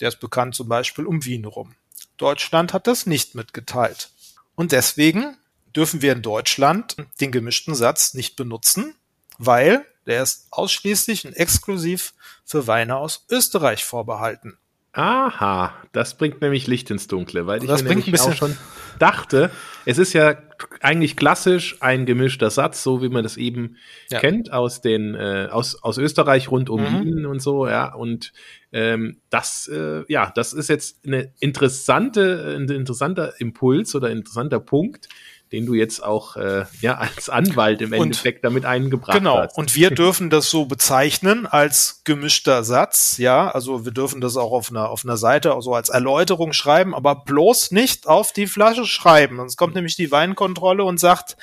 Der ist bekannt zum Beispiel um Wien rum. Deutschland hat das nicht mitgeteilt. Und deswegen dürfen wir in Deutschland den gemischten Satz nicht benutzen, weil der ist ausschließlich und exklusiv für Weine aus Österreich vorbehalten. Aha, das bringt nämlich Licht ins Dunkle, weil ich Das mir nämlich auch schon dachte, es ist ja eigentlich klassisch ein gemischter Satz, so wie man das eben Ja. kennt aus den äh, aus aus Österreich rund um Mhm. Wien und so, ja und ähm, das äh, ja, das ist jetzt eine interessante ein interessanter Impuls oder interessanter Punkt, den du jetzt auch äh, ja als Anwalt im Und- Endeffekt damit eingebracht Genau. hast. Und wir dürfen das so bezeichnen als gemischter Satz. Ja, also wir dürfen das auch auf einer, auf einer Seite so als Erläuterung schreiben, aber bloß nicht auf die Flasche schreiben. Sonst kommt nämlich die Weinkontrolle und sagt,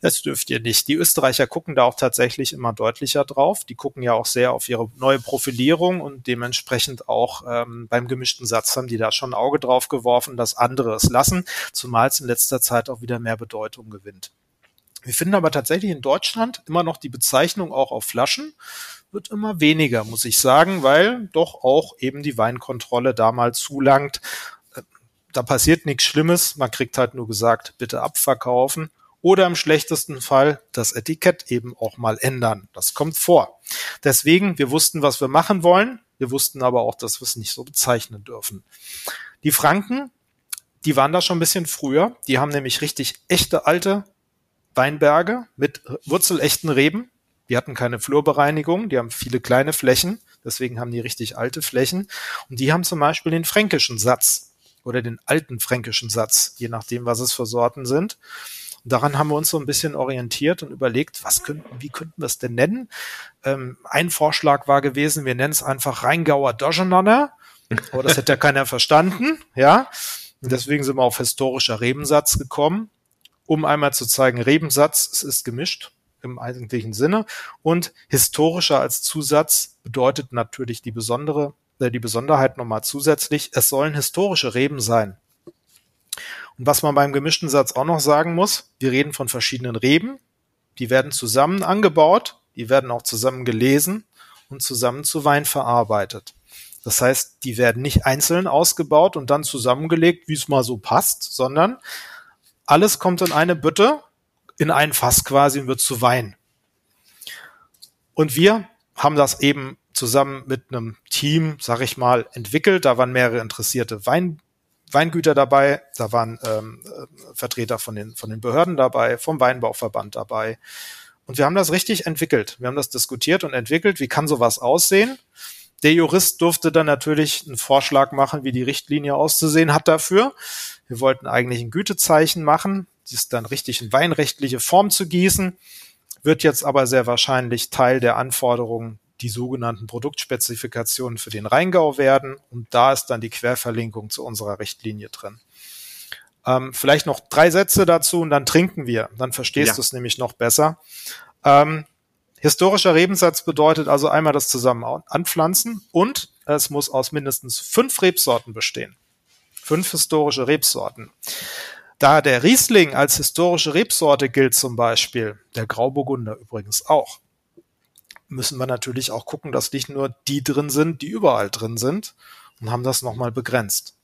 das dürft ihr nicht. Die Österreicher gucken da auch tatsächlich immer deutlicher drauf. Die gucken ja auch sehr auf ihre neue Profilierung und dementsprechend auch ähm, beim gemischten Satz haben die da schon ein Auge drauf geworfen, dass andere es lassen, zumal es in letzter Zeit auch wieder mehr Bedeutung gewinnt. Wir finden aber tatsächlich in Deutschland immer noch die Bezeichnung auch auf Flaschen, wird immer weniger, muss ich sagen, weil doch auch eben die Weinkontrolle da mal zulangt. Äh, Da passiert nichts Schlimmes, man kriegt halt nur gesagt, bitte abverkaufen oder im schlechtesten Fall das Etikett eben auch mal ändern. Das kommt vor. Deswegen, wir wussten, was wir machen wollen, wir wussten aber auch, dass wir es nicht so bezeichnen dürfen. Die Franken, die waren da schon ein bisschen früher, die haben nämlich richtig echte alte Weinberge mit wurzelechten Reben. Die hatten keine Flurbereinigung, die haben viele kleine Flächen, Deswegen haben die richtig alte Flächen. Und die haben zum Beispiel den fränkischen Satz oder den alten fränkischen Satz, je nachdem, was es für Sorten sind. Und daran haben wir uns so ein bisschen orientiert und überlegt, was könnten, wie könnten wir es denn nennen? Ähm, ein Vorschlag war gewesen, wir nennen es einfach Rheingauer Durcheinander. Aber das hätte ja keiner verstanden, ja. Und deswegen sind wir auf historischer Rebensatz gekommen, um einmal zu zeigen, Rebensatz, es ist gemischt im eigentlichen Sinne. Und historischer als Zusatz bedeutet natürlich die besondere, äh, die Besonderheit nochmal zusätzlich, es sollen historische Reben sein. Und was man beim gemischten Satz auch noch sagen muss, wir reden von verschiedenen Reben, die werden zusammen angebaut, die werden auch zusammen gelesen und zusammen zu Wein verarbeitet. Das heißt, die werden nicht einzeln ausgebaut und dann zusammengelegt, wie es mal so passt, sondern alles kommt in eine Bütte, in ein Fass quasi und wird zu Wein. Und wir haben das eben zusammen mit einem Team, sag ich mal, entwickelt. Da waren mehrere interessierte Wein, Weingüter dabei, da waren ähm, äh, Vertreter von den, von den Behörden dabei, vom Weinbauverband dabei. Und wir haben das richtig entwickelt. Wir haben das diskutiert und entwickelt. Wie kann sowas aussehen? Der Jurist durfte dann natürlich einen Vorschlag machen, wie die Richtlinie auszusehen hat dafür. Wir wollten eigentlich ein Gütezeichen machen, das dann richtig in weinrechtliche Form zu gießen, wird jetzt aber sehr wahrscheinlich Teil der Anforderungen die sogenannten Produktspezifikationen für den Rheingau werden. Und da ist dann die Querverlinkung zu unserer Richtlinie drin. Ähm, vielleicht noch drei Sätze dazu und dann trinken wir. Dann verstehst ja. du es nämlich noch besser. Ähm, historischer Rebensatz bedeutet also einmal das Zusammen anpflanzen und es muss aus mindestens fünf Rebsorten bestehen. Fünf historische Rebsorten. Da der Riesling als historische Rebsorte gilt zum Beispiel, der Grauburgunder übrigens auch, müssen wir natürlich auch gucken, dass nicht nur die drin sind, die überall drin sind und haben das nochmal begrenzt.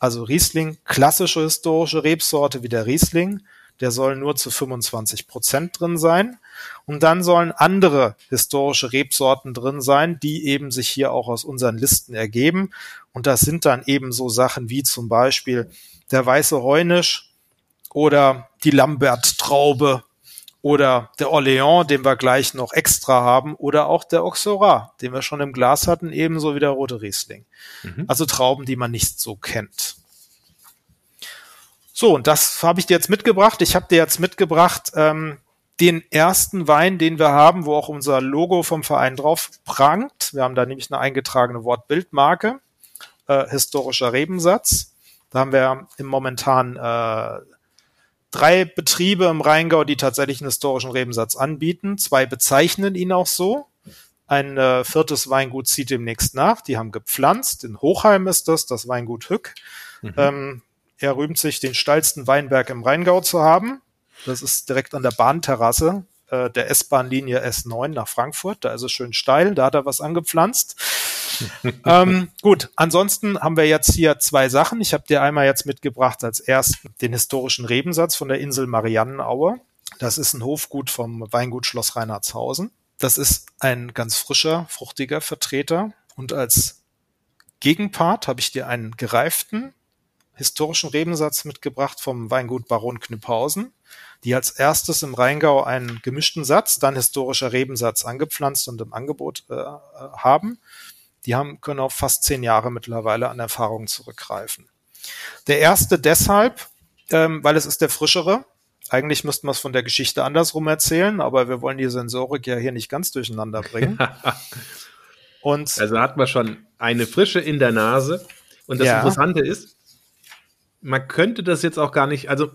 Also Riesling, klassische historische Rebsorte wie der Riesling, der soll nur zu 25 Prozent drin sein. Und dann sollen andere historische Rebsorten drin sein, die eben sich hier auch aus unseren Listen ergeben. Und das sind dann eben so Sachen wie zum Beispiel der weiße Heunisch oder die Lambert-Traube oder der Orléans, den wir gleich noch extra haben, oder auch der Auxerrois, den wir schon im Glas hatten, ebenso wie der rote Riesling. Mhm. Also Trauben, die man nicht so kennt. So, und das habe ich dir jetzt mitgebracht. Ich habe dir jetzt mitgebracht ähm, den ersten Wein, den wir haben, wo auch unser Logo vom Verein drauf prangt. Wir haben da nämlich eine eingetragene Wortbildmarke, äh, historischer Rebensatz. Da haben wir im momentan äh, drei Betriebe im Rheingau, die tatsächlich einen historischen Rebensatz anbieten. Zwei bezeichnen ihn auch so. Ein äh, viertes Weingut zieht demnächst nach. Die haben gepflanzt. In Hochheim ist das, das Weingut Hück. Mhm. Ähm, er rühmt sich, den steilsten Weinberg im Rheingau zu haben. Das ist direkt an der Bahnterrasse äh, der S-Bahn-Linie S9 nach Frankfurt. Da ist es schön steil, da hat er was angepflanzt. ähm, gut, ansonsten haben wir jetzt hier zwei Sachen. Ich habe dir einmal jetzt mitgebracht als ersten den historischen Rebensatz von der Insel Mariannenaue. Das ist ein Hofgut vom Weingut Schloss Reinhardshausen. Das ist ein ganz frischer, fruchtiger Vertreter. Und als Gegenpart habe ich dir einen gereiften historischen Rebensatz mitgebracht vom Weingut Baron Knüpphausen, die als erstes im Rheingau einen gemischten Satz, dann historischer Rebensatz angepflanzt und im Angebot äh, haben. Die haben, können auf fast zehn Jahre mittlerweile an Erfahrungen zurückgreifen. Der erste deshalb, ähm, weil es ist der frischere. Eigentlich müssten wir es von der Geschichte andersrum erzählen, aber wir wollen die Sensorik ja hier nicht ganz durcheinander bringen. Und also hat man schon eine Frische in der Nase. Und das ja. Interessante ist, man könnte das jetzt auch gar nicht, also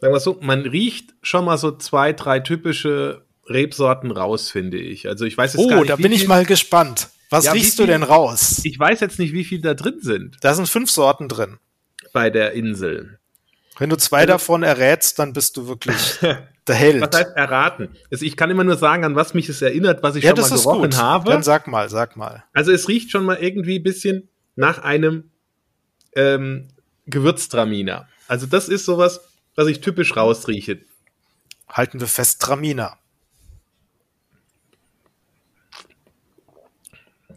sagen wir so, man riecht schon mal so zwei, drei typische Rebsorten raus, finde ich. Also ich weiß jetzt oh, gar nicht. Oh, da bin ich mal gespannt. Was ja, riechst viel, du denn raus? Ich weiß jetzt nicht, wie viel da drin sind. Da sind fünf Sorten drin. Bei der Insel. Wenn du zwei also, davon errätst, dann bist du wirklich der Held. Was heißt erraten? Also ich kann immer nur sagen, an was mich es erinnert, was ich ja, schon mal gerochen gut. habe. Dann sag mal, sag mal. Also es riecht schon mal irgendwie ein bisschen nach einem ähm, Gewürztraminer. Also das ist sowas, was ich typisch rausrieche. Halten wir fest, Traminer.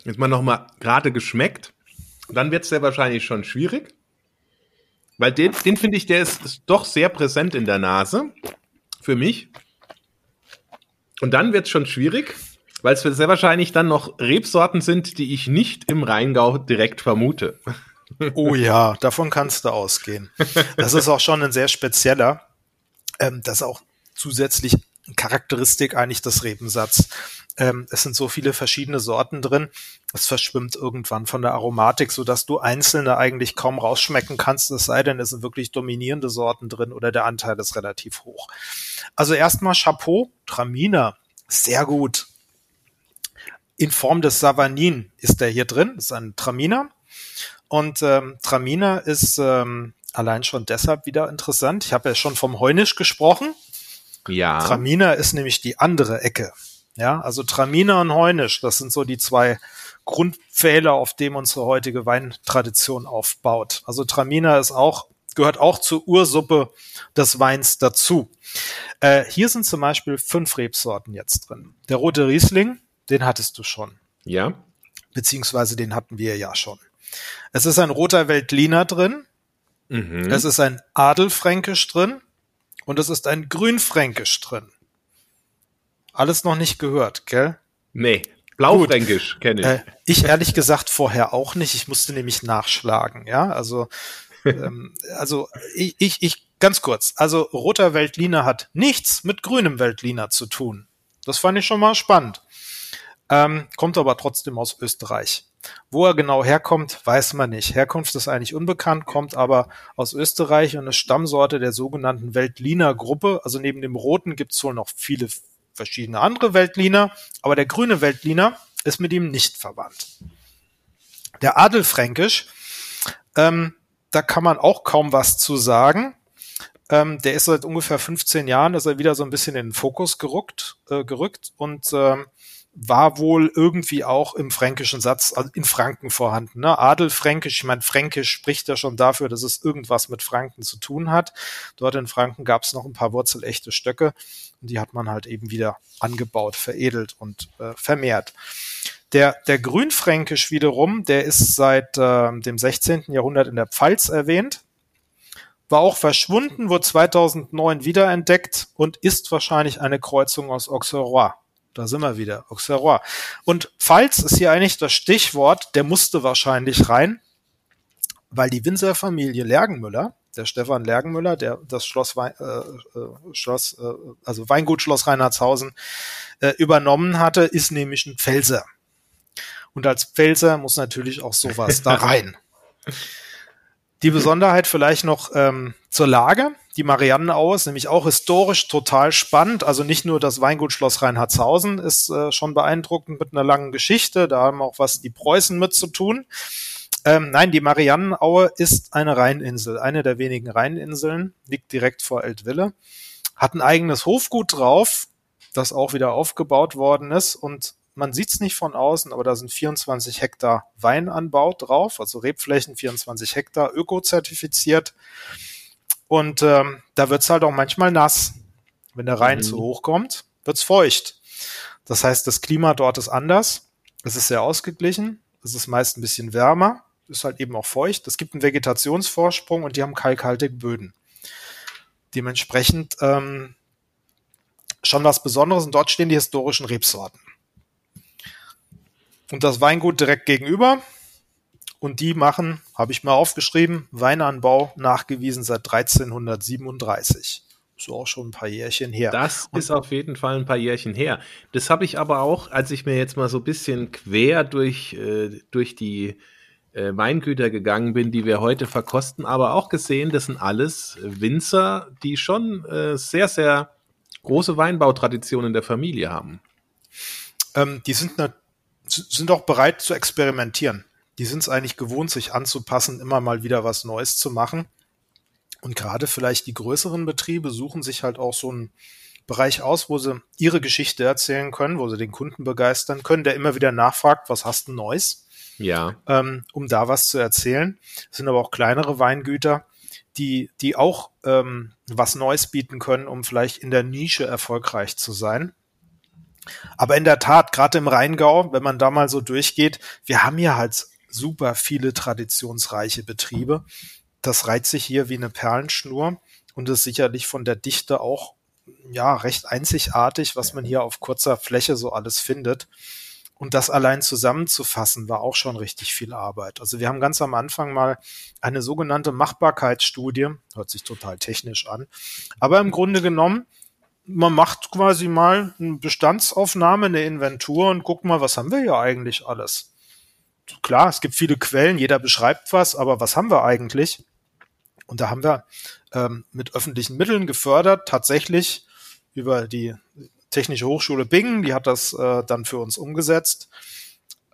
Jetzt mal nochmal gerade geschmeckt. Dann wird es sehr wahrscheinlich schon schwierig. Weil den, den finde ich, der ist, ist doch sehr präsent in der Nase. Für mich. Und dann wird es schon schwierig, Weil es sehr wahrscheinlich dann noch Rebsorten sind, die ich nicht im Rheingau direkt vermute. Oh ja, davon kannst du ausgehen. Das ist auch schon ein sehr spezieller. Ähm, das ist auch zusätzlich Charakteristik eigentlich des Rebensatz. Ähm, es sind so viele verschiedene Sorten drin. Es verschwimmt irgendwann von der Aromatik, so dass du einzelne eigentlich kaum rausschmecken kannst, es sei denn, es sind wirklich dominierende Sorten drin oder der Anteil ist relativ hoch. Also erstmal Chapeau, Traminer, sehr gut. In Form des Savanin ist der hier drin, ist ein Traminer. Und ähm, Traminer ist ähm, allein schon deshalb wieder interessant. Ich habe ja schon vom Heunisch gesprochen. Ja. Traminer ist nämlich die andere Ecke. Ja, also Traminer und Heunisch, das sind so die zwei Grundpfähler, auf dem unsere heutige Weintradition aufbaut. Also Traminer ist auch, gehört auch zur Ursuppe des Weins dazu. Äh, hier sind zum Beispiel fünf Rebsorten jetzt drin. Der rote Riesling, den hattest du schon. Ja. Beziehungsweise den hatten wir ja schon. Es ist ein roter Veltliner drin. Mhm. Es ist ein Adelfränkisch drin. Und es ist ein Grünfränkisch drin. Alles noch nicht gehört, gell? Nee. Blaufränkisch kenne ich. Äh, ich ehrlich gesagt vorher auch nicht. Ich musste nämlich nachschlagen, ja. Also, ähm, also ich, ich, ich, ganz kurz. Also roter Weltliner hat nichts mit grünem Weltliner zu tun. Das fand ich schon mal spannend. Ähm, kommt aber trotzdem aus Österreich. Wo er genau herkommt, weiß man nicht. Herkunft ist eigentlich unbekannt, kommt aber aus Österreich und ist Stammsorte der sogenannten Weltliner Gruppe. Also neben dem roten gibt's wohl noch viele verschiedene andere Weltliner, aber der grüne Weltliner ist mit ihm nicht verwandt. Der Adelfränkisch, ähm, da kann man auch kaum was zu sagen. Ähm, der ist seit ungefähr 15 Jahren, ist er wieder so ein bisschen in den Fokus gerückt, äh, gerückt und ähm, war wohl irgendwie auch im fränkischen Satz, also in Franken vorhanden. Ne? Adelfränkisch, ich meine, Fränkisch spricht ja schon dafür, dass es irgendwas mit Franken zu tun hat. Dort in Franken gab es noch ein paar wurzelechte Stöcke und die hat man halt eben wieder angebaut, veredelt und äh, vermehrt. Der, der Grünfränkisch wiederum, der ist seit äh, dem 16. Jahrhundert in der Pfalz erwähnt, war auch verschwunden, wurde 2009 wiederentdeckt und ist wahrscheinlich eine Kreuzung aus Auxerrois da sind wir wieder. Auxerrois. Und Pfalz ist hier eigentlich das Stichwort, der musste wahrscheinlich rein, weil die Winzerfamilie Lergenmüller, der Stefan Lergenmüller, der das Schloss, äh, äh, Schloss äh, also Weingut Schloss Reinhardshausen äh, übernommen hatte, ist nämlich ein Pfälzer. Und als Pfälzer muss natürlich auch sowas da rein. Die Besonderheit vielleicht noch ähm, zur Lage. Die Mariannenaue ist nämlich auch historisch total spannend. Also nicht nur das Weingut Schloss Reinhardshausen ist äh, schon beeindruckend mit einer langen Geschichte. Da haben auch was die Preußen mit zu tun. Ähm, nein, die Mariannenaue ist eine Rheininsel, eine der wenigen Rheininseln, liegt direkt vor Eltville, hat ein eigenes Hofgut drauf, das auch wieder aufgebaut worden ist und man sieht es nicht von außen, aber da sind 24 Hektar Weinanbau drauf, also Rebflächen 24 Hektar, öko-zertifiziert. Und ähm, da wird's halt auch manchmal nass. Wenn der Rhein mhm. zu hoch kommt, wird's feucht. Das heißt, das Klima dort ist anders. Es ist sehr ausgeglichen. Es ist meist ein bisschen wärmer. Ist halt eben auch feucht. Es gibt einen Vegetationsvorsprung und die haben kalkhaltige Böden. Dementsprechend ähm, schon was Besonderes. Und dort stehen die historischen Rebsorten und das Weingut direkt gegenüber. Und die machen, habe ich mal aufgeschrieben, Weinanbau nachgewiesen seit 1337. So auch schon ein paar Jährchen her. Das und ist auf jeden Fall ein paar Jährchen her. Das habe ich aber auch, als ich mir jetzt mal so ein bisschen quer durch, äh, durch die äh, Weingüter gegangen bin, die wir heute verkosten, aber auch gesehen, das sind alles Winzer, die schon äh, sehr, sehr große Weinbautraditionen in der Familie haben. Ähm, die sind natürlich sind auch bereit zu experimentieren. Die sind es eigentlich gewohnt, sich anzupassen, immer mal wieder was Neues zu machen. Und gerade vielleicht die größeren Betriebe suchen sich halt auch so einen Bereich aus, wo sie ihre Geschichte erzählen können, wo sie den Kunden begeistern können, der immer wieder nachfragt, was hast du Neues? Ja. Ähm, um da was zu erzählen. Es sind aber auch kleinere Weingüter, die, die auch ähm, was Neues bieten können, um vielleicht in der Nische erfolgreich zu sein. Aber in der Tat, gerade im Rheingau, wenn man da mal so durchgeht, wir haben hier halt super viele traditionsreiche Betriebe. Das reiht sich hier wie eine Perlenschnur und ist sicherlich von der Dichte auch ja recht einzigartig, was man hier auf kurzer Fläche so alles findet. Und das allein zusammenzufassen war auch schon richtig viel Arbeit. Also wir haben ganz am Anfang mal eine sogenannte Machbarkeitsstudie, hört sich total technisch an, aber im Grunde genommen, man macht quasi mal eine Bestandsaufnahme, eine Inventur und guckt mal, was haben wir hier eigentlich alles. Klar, es gibt viele Quellen, jeder beschreibt was, aber was haben wir eigentlich? Und da haben wir ähm, mit öffentlichen Mitteln gefördert, tatsächlich über die Technische Hochschule Bingen, die hat das äh, dann für uns umgesetzt.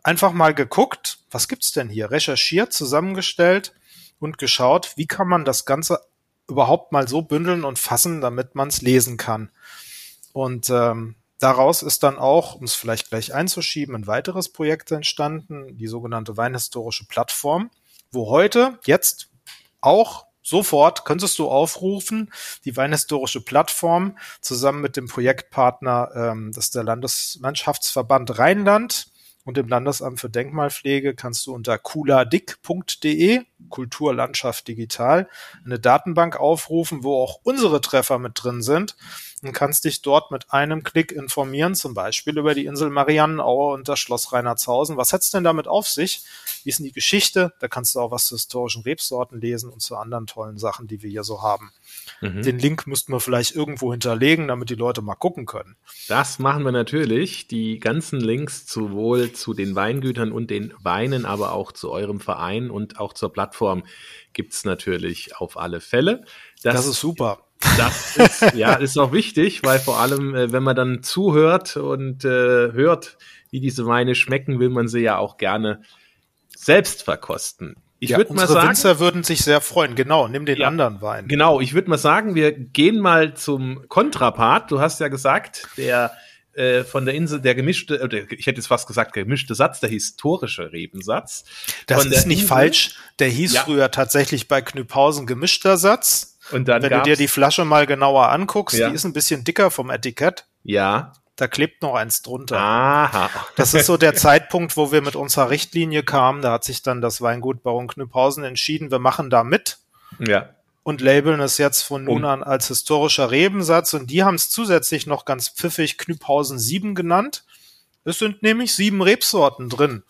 Einfach mal geguckt, was gibt's denn hier? Recherchiert, zusammengestellt und geschaut, wie kann man das Ganze überhaupt mal so bündeln und fassen, damit man es lesen kann. Und ähm, daraus ist dann auch, um es vielleicht gleich einzuschieben, ein weiteres Projekt entstanden, die sogenannte Weinhistorische Plattform, wo heute, jetzt auch Sofort könntest du aufrufen, die Weinhistorische Plattform zusammen mit dem Projektpartner, ähm, das ist der Landeslandschaftsverband Rheinland und dem Landesamt für Denkmalpflege kannst du unter kuladick.de, Kulturlandschaft digital, eine Datenbank aufrufen, wo auch unsere Treffer mit drin sind und kannst dich dort mit einem Klick informieren, zum Beispiel über die Insel Mariannenaue und das Schloss Reinhardshausen. Was hat's denn damit auf sich? Wie ist denn die Geschichte? Da kannst du auch was zu historischen Rebsorten lesen und zu anderen tollen Sachen, die wir hier so haben. Mhm. Den Link müssten wir vielleicht irgendwo hinterlegen, damit die Leute mal gucken können. Das machen wir natürlich. Die ganzen Links sowohl zu den Weingütern und den Weinen, aber auch zu eurem Verein und auch zur Plattform gibt's natürlich auf alle Fälle. Das, das ist super. Das ist, ja, ist auch wichtig, weil vor allem, äh, wenn man dann zuhört und äh, hört, wie diese Weine schmecken, will man sie ja auch gerne selbst verkosten. Ich ja, würde mal sagen, Winzer würden sich sehr freuen. Genau, nimm den ja, anderen Wein. Genau, ich würde mal sagen, wir gehen mal zum Kontrapart. Du hast ja gesagt, der äh, von der Insel der gemischte, oder ich hätte jetzt fast gesagt gemischte Satz, der historische Rebensatz. Das ist nicht Insel. falsch. Der hieß ja. früher tatsächlich bei Knüpphausen gemischter Satz. Und dann Wenn du dir die Flasche mal genauer anguckst, ja. die ist ein bisschen dicker vom Etikett. Ja. Da klebt noch eins drunter. Aha. Das ist so der Zeitpunkt, wo wir mit unserer Richtlinie kamen. Da hat sich dann das Weingut Baron Knüpphausen entschieden, wir machen da mit. Ja. Und labeln es jetzt von nun an als historischer Rebensatz. Und die haben es zusätzlich noch ganz pfiffig Knüpphausen 7 genannt. Es sind nämlich sieben Rebsorten drin.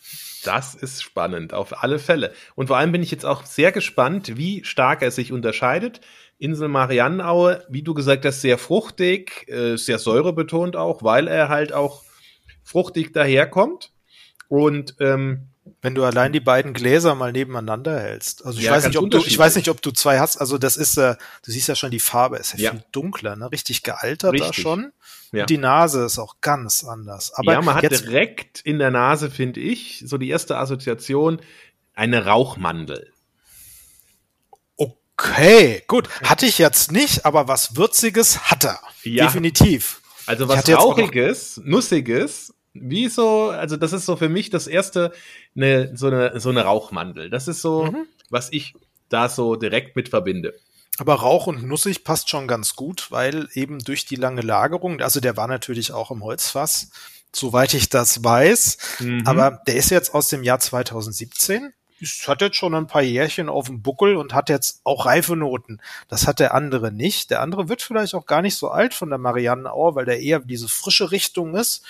Das ist spannend, auf alle Fälle. Und vor allem bin ich jetzt auch sehr gespannt, wie stark er sich unterscheidet. Insel Mariannenaue, wie du gesagt hast, sehr fruchtig, äh, sehr säurebetont auch, weil er halt auch fruchtig daherkommt. Und ähm, wenn du allein die beiden Gläser mal nebeneinander hältst. Also ich ja, weiß nicht, ob du, ich weiß nicht, ob du zwei hast. Also das ist, äh, du siehst ja schon die Farbe ist ja, ja. viel dunkler, ne? Richtig gealtert Richtig. da schon. Ja. Und die Nase ist auch ganz anders. Aber ja, man hat direkt in der Nase, finde ich, so die erste Assoziation, eine Rauchmandel. Okay, gut. Hatte ich jetzt nicht, aber was Würziges hat er. Ja. Definitiv. Also was Rauchiges, Nussiges, wie so, also das ist so für mich das erste, ne, so eine, so eine Rauchmandel. Das ist so, mhm. was ich da so direkt mit verbinde. Aber Rauch und Nussig passt schon ganz gut, weil eben durch die lange Lagerung, also der war natürlich auch im Holzfass, soweit ich das weiß, mhm. aber der ist jetzt aus dem Jahr 2017 es hat jetzt schon ein paar Jährchen auf dem Buckel und hat jetzt auch reife Noten. Das hat der andere nicht. Der andere wird vielleicht auch gar nicht so alt von der Mariannenauer, weil der eher diese frische Richtung ist.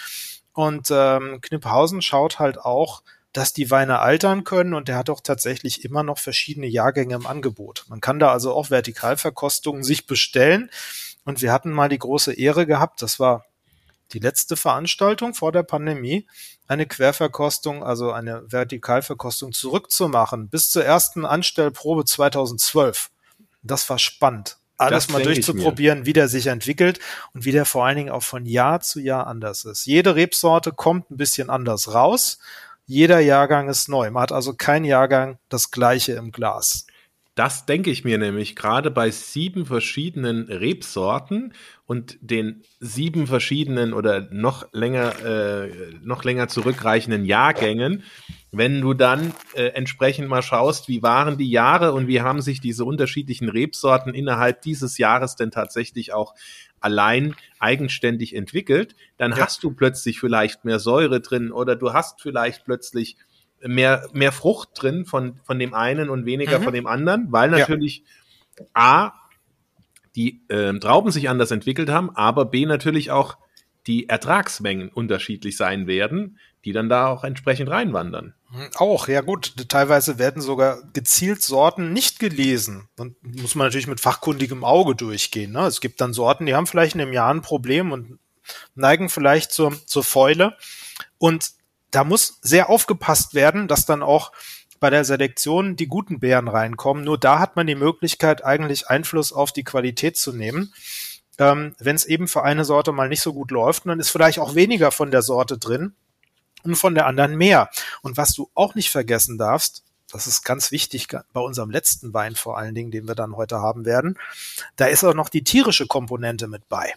Und ähm, Knipphausen schaut halt auch, dass die Weine altern können und der hat auch tatsächlich immer noch verschiedene Jahrgänge im Angebot. Man kann da also auch Vertikalverkostungen sich bestellen. Und wir hatten mal die große Ehre gehabt, das war die letzte Veranstaltung vor der Pandemie, eine Querverkostung, also eine Vertikalverkostung zurückzumachen bis zur ersten Anstellprobe 2012. Das war spannend. Alles das mal durchzuprobieren, wie der sich entwickelt und wie der vor allen Dingen auch von Jahr zu Jahr anders ist. Jede Rebsorte kommt ein bisschen anders raus. Jeder Jahrgang ist neu. Man hat also kein Jahrgang das gleiche im Glas. Das denke ich mir nämlich gerade bei sieben verschiedenen Rebsorten und den sieben verschiedenen oder noch länger, äh, noch länger zurückreichenden Jahrgängen. Wenn du dann äh, entsprechend mal schaust, wie waren die Jahre und wie haben sich diese unterschiedlichen Rebsorten innerhalb dieses Jahres denn tatsächlich auch allein eigenständig entwickelt, dann ja. hast du plötzlich vielleicht mehr Säure drin oder du hast vielleicht plötzlich mehr, mehr Frucht drin von, von dem einen und weniger mhm. von dem anderen, weil natürlich ja. A, die äh, Trauben sich anders entwickelt haben, aber B natürlich auch die Ertragsmengen unterschiedlich sein werden, die dann da auch entsprechend reinwandern. Auch, ja gut. Teilweise werden sogar gezielt Sorten nicht gelesen. Und muss man natürlich mit fachkundigem Auge durchgehen. Ne? Es gibt dann Sorten, die haben vielleicht in einem Jahr ein Problem und neigen vielleicht zur, zur Fäule. Und da muss sehr aufgepasst werden, dass dann auch bei der Selektion die guten Beeren reinkommen. Nur da hat man die Möglichkeit, eigentlich Einfluss auf die Qualität zu nehmen. Ähm, Wenn es eben für eine Sorte mal nicht so gut läuft, dann ist vielleicht auch weniger von der Sorte drin und von der anderen mehr. Und was du auch nicht vergessen darfst, das ist ganz wichtig bei unserem letzten Wein vor allen Dingen, den wir dann heute haben werden, da ist auch noch die tierische Komponente mit bei.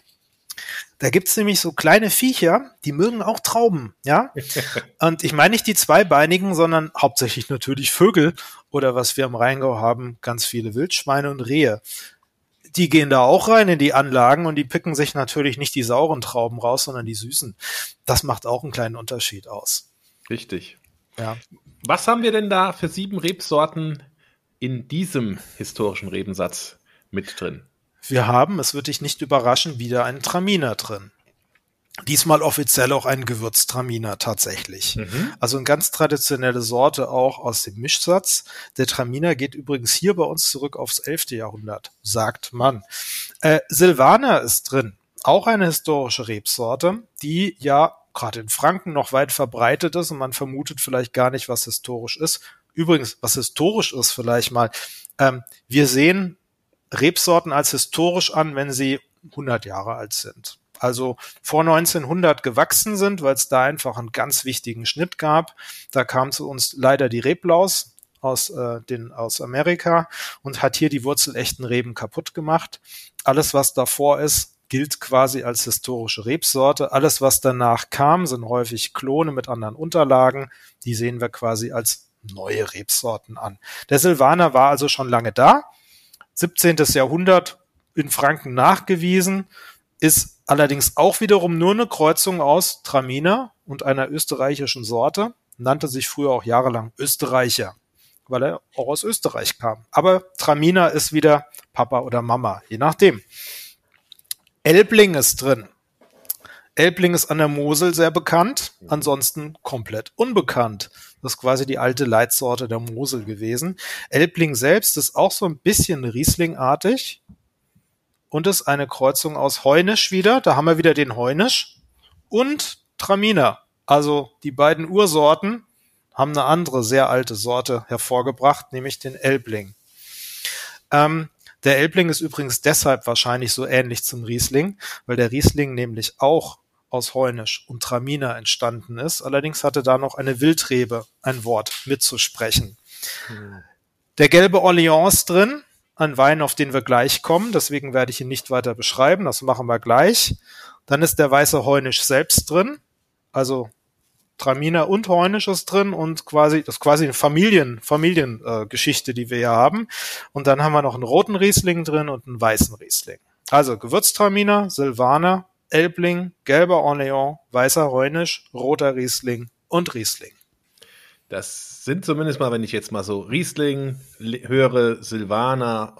Da gibt's nämlich so kleine Viecher, die mögen auch Trauben, ja. Und ich meine nicht die zweibeinigen, sondern hauptsächlich natürlich Vögel oder was wir im Rheingau haben, ganz viele Wildschweine und Rehe. Die gehen da auch rein in die Anlagen und die picken sich natürlich nicht die sauren Trauben raus, sondern die süßen. Das macht auch einen kleinen Unterschied aus. Richtig. Ja. Was haben wir denn da für sieben Rebsorten in diesem historischen Rebensatz mit drin? Wir haben, es wird dich nicht überraschen, wieder einen Traminer drin. Diesmal offiziell auch ein Gewürztraminer tatsächlich. Mhm. Also eine ganz traditionelle Sorte auch aus dem Mischsatz. Der Traminer geht übrigens hier bei uns zurück aufs 11. Jahrhundert, sagt man. Äh, Silvaner ist drin. Auch eine historische Rebsorte, die ja gerade in Franken noch weit verbreitet ist und man vermutet vielleicht gar nicht, was historisch ist. Übrigens, was historisch ist vielleicht mal. Ähm, wir sehen Rebsorten als historisch an, wenn sie 100 Jahre alt sind. Also vor 1900 gewachsen sind, weil es da einfach einen ganz wichtigen Schnitt gab. Da kam zu uns leider die Reblaus aus, äh, den, aus Amerika und hat hier die wurzelechten Reben kaputt gemacht. Alles, was davor ist, gilt quasi als historische Rebsorte. Alles, was danach kam, sind häufig Klone mit anderen Unterlagen. Die sehen wir quasi als neue Rebsorten an. Der Silvaner war also schon lange da 17. Jahrhundert in Franken nachgewiesen, ist allerdings auch wiederum nur eine Kreuzung aus Traminer und einer österreichischen Sorte, nannte sich früher auch jahrelang Österreicher, weil er auch aus Österreich kam. Aber Traminer ist wieder Papa oder Mama, je nachdem. Elbling ist drin. Elbling ist an der Mosel sehr bekannt, ansonsten komplett unbekannt. Das ist quasi die alte Leitsorte der Mosel gewesen. Elbling selbst ist auch so ein bisschen Rieslingartig und ist eine Kreuzung aus Heunisch wieder. Da haben wir wieder den Heunisch und Traminer. Also die beiden Ursorten haben eine andere sehr alte Sorte hervorgebracht, nämlich den Elbling. Ähm, der Elbling ist übrigens deshalb wahrscheinlich so ähnlich zum Riesling, weil der Riesling nämlich auch aus Heunisch und Traminer entstanden ist. Allerdings hatte da noch eine Wildrebe ein Wort mitzusprechen. Hm. Der gelbe Orleans drin, ein Wein, auf den wir gleich kommen, deswegen werde ich ihn nicht weiter beschreiben, das machen wir gleich. Dann ist der weiße Heunisch selbst drin, also Traminer und Heunisch ist drin und quasi, das ist quasi eine Familien, Familiengeschichte, äh, die wir hier haben. Und dann haben wir noch einen roten Riesling drin und einen weißen Riesling. Also Gewürztraminer, Silvaner, Elbling, gelber Orleans, weißer Heunisch, roter Riesling und Riesling. Das sind zumindest mal, wenn ich jetzt mal so Riesling höre, Silvaner,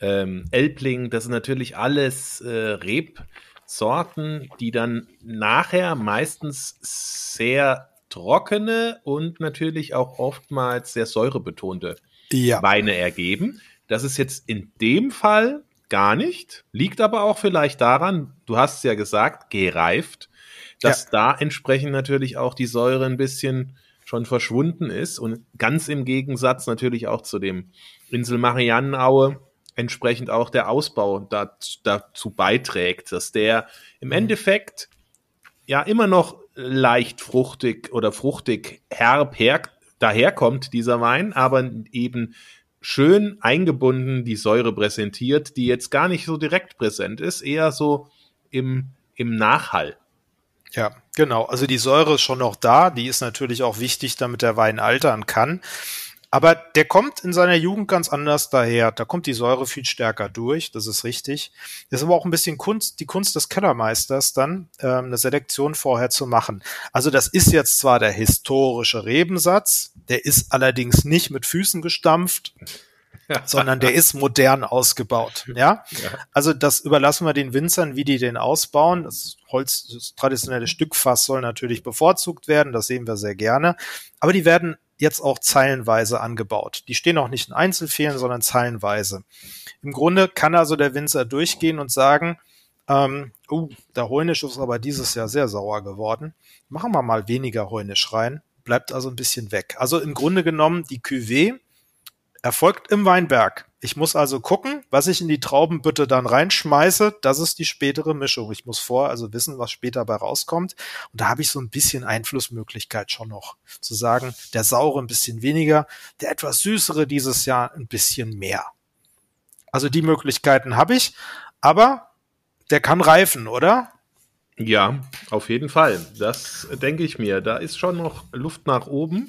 ähm, Elbling, das sind natürlich alles äh, Rebsorten, die dann nachher meistens sehr trockene und natürlich auch oftmals sehr säurebetonte ja. Weine ergeben. Das ist jetzt in dem Fall gar nicht. Liegt aber auch vielleicht daran, du hast es ja gesagt, gereift, dass ja. da entsprechend natürlich auch die Säure ein bisschen schon verschwunden ist und ganz im Gegensatz natürlich auch zu dem Insel Mariannenaue entsprechend auch der Ausbau dazu, dazu beiträgt, dass der im mhm. Endeffekt ja immer noch leicht fruchtig oder fruchtig herb her, daherkommt, dieser Wein, aber eben schön eingebunden die Säure präsentiert, die jetzt gar nicht so direkt präsent ist, eher so im, im Nachhall. Ja, genau. Also die Säure ist schon noch da. Die ist natürlich auch wichtig, damit der Wein altern kann. Aber der kommt in seiner Jugend ganz anders daher. Da kommt die Säure viel stärker durch, das ist richtig. Das ist aber auch ein bisschen Kunst, die Kunst des Kellermeisters, dann ähm, eine Selektion vorher zu machen. Also das ist jetzt zwar der historische Rebensatz, der ist allerdings nicht mit Füßen gestampft. sondern der ist modern ausgebaut. Ja? ja? Also das überlassen wir den Winzern, wie die den ausbauen. Das Holz, das traditionelle Stückfass soll natürlich bevorzugt werden, das sehen wir sehr gerne. Aber die werden jetzt auch zeilenweise angebaut. Die stehen auch nicht in Einzelfehlen, sondern zeilenweise. Im Grunde kann also der Winzer durchgehen und sagen, ähm, uh, der Heunisch ist aber dieses Jahr sehr sauer geworden. Machen wir mal weniger Heunisch rein, bleibt also ein bisschen weg. Also im Grunde genommen die Cuvée erfolgt im Weinberg. Ich muss also gucken, was ich in die Traubenbütte dann reinschmeiße. Das ist die spätere Mischung. Ich muss vor also wissen, was später bei rauskommt. Und da habe ich so ein bisschen Einflussmöglichkeit schon noch. Zu sagen, der saure ein bisschen weniger, der etwas süßere dieses Jahr ein bisschen mehr. Also die Möglichkeiten habe ich. Aber der kann reifen, oder? Ja, auf jeden Fall. Das denke ich mir. Da ist schon noch Luft nach oben.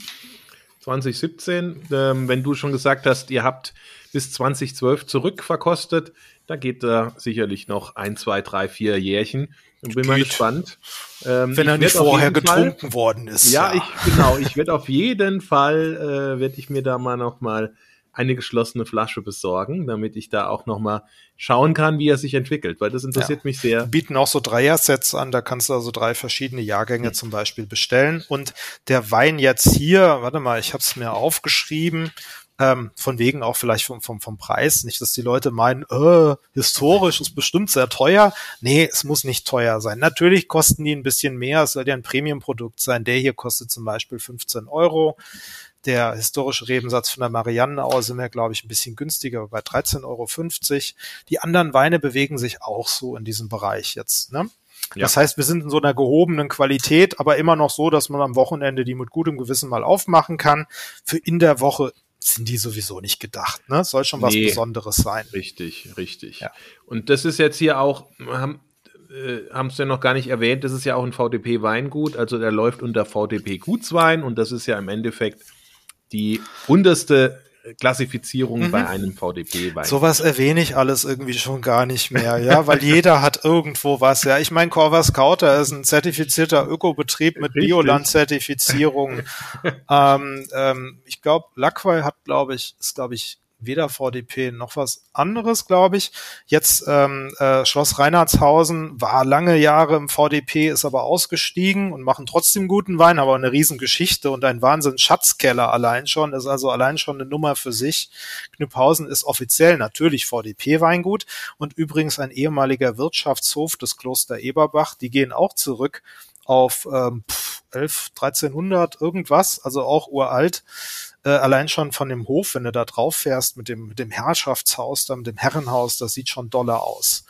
2017. Ähm, wenn du schon gesagt hast, ihr habt bis 2012 zurückverkostet, da geht da sicherlich noch ein, zwei, drei, vier Jährchen. Und bin geht. mal gespannt. Ähm, wenn er nicht vorher getrunken Fall, worden ist. Ja, ja. ich genau. Ich werde auf jeden Fall äh, werde ich mir da mal noch mal eine geschlossene Flasche besorgen, damit ich da auch noch mal schauen kann, wie er sich entwickelt, weil das interessiert ja. mich sehr. Wir bieten auch so Dreier-Sets an, da kannst du also drei verschiedene Jahrgänge mhm. zum Beispiel bestellen. Und der Wein jetzt hier, warte mal, ich habe es mir aufgeschrieben, ähm, von wegen auch vielleicht vom, vom, vom Preis. Nicht, dass die Leute meinen, äh, historisch ist bestimmt sehr teuer. Nee, es muss nicht teuer sein. Natürlich kosten die ein bisschen mehr. Es soll ja ein Premium-Produkt sein. Der hier kostet zum Beispiel 15 Euro. Der historische Rebensatz von der Mariannenaue sind wir, glaube ich, ein bisschen günstiger, bei 13,50 Euro. Die anderen Weine bewegen sich auch so in diesem Bereich jetzt. Ne? Ja. Das heißt, wir sind in so einer gehobenen Qualität, aber immer noch so, dass man am Wochenende die mit gutem Gewissen mal aufmachen kann. Für in der Woche sind die sowieso nicht gedacht. Ne? Soll schon was nee, Besonderes sein. Richtig, richtig. Ja. Und das ist jetzt hier auch, haben äh, es ja noch gar nicht erwähnt, das ist ja auch ein VDP-Weingut, also der läuft unter VDP-Gutswein und das ist ja im Endeffekt die unterste Klassifizierung mhm. bei einem VDP-Wein. Sowas erwähne ich alles irgendwie schon gar nicht mehr, ja, weil jeder hat irgendwo was, ja. Ich meine, Corva Scouter ist ein zertifizierter Ökobetrieb mit Bioland-Zertifizierung. ähm, ähm, ich glaube, Lackwey hat, glaube ich, ist, glaube ich, weder VDP noch was anderes, glaube ich. Jetzt ähm, äh, Schloss Reinhardshausen war lange Jahre im VDP, ist aber ausgestiegen und machen trotzdem guten Wein, aber eine Riesengeschichte und ein Wahnsinn Schatzkeller allein schon, ist also allein schon eine Nummer für sich. Knüpphausen ist offiziell natürlich VDP-Weingut und übrigens ein ehemaliger Wirtschaftshof des Kloster Eberbach. Die gehen auch zurück auf ähm, 11, 1300 irgendwas, also auch uralt äh, allein schon von dem Hof, wenn du da drauf fährst mit dem, mit dem Herrschaftshaus, da mit dem Herrenhaus, das sieht schon doller aus.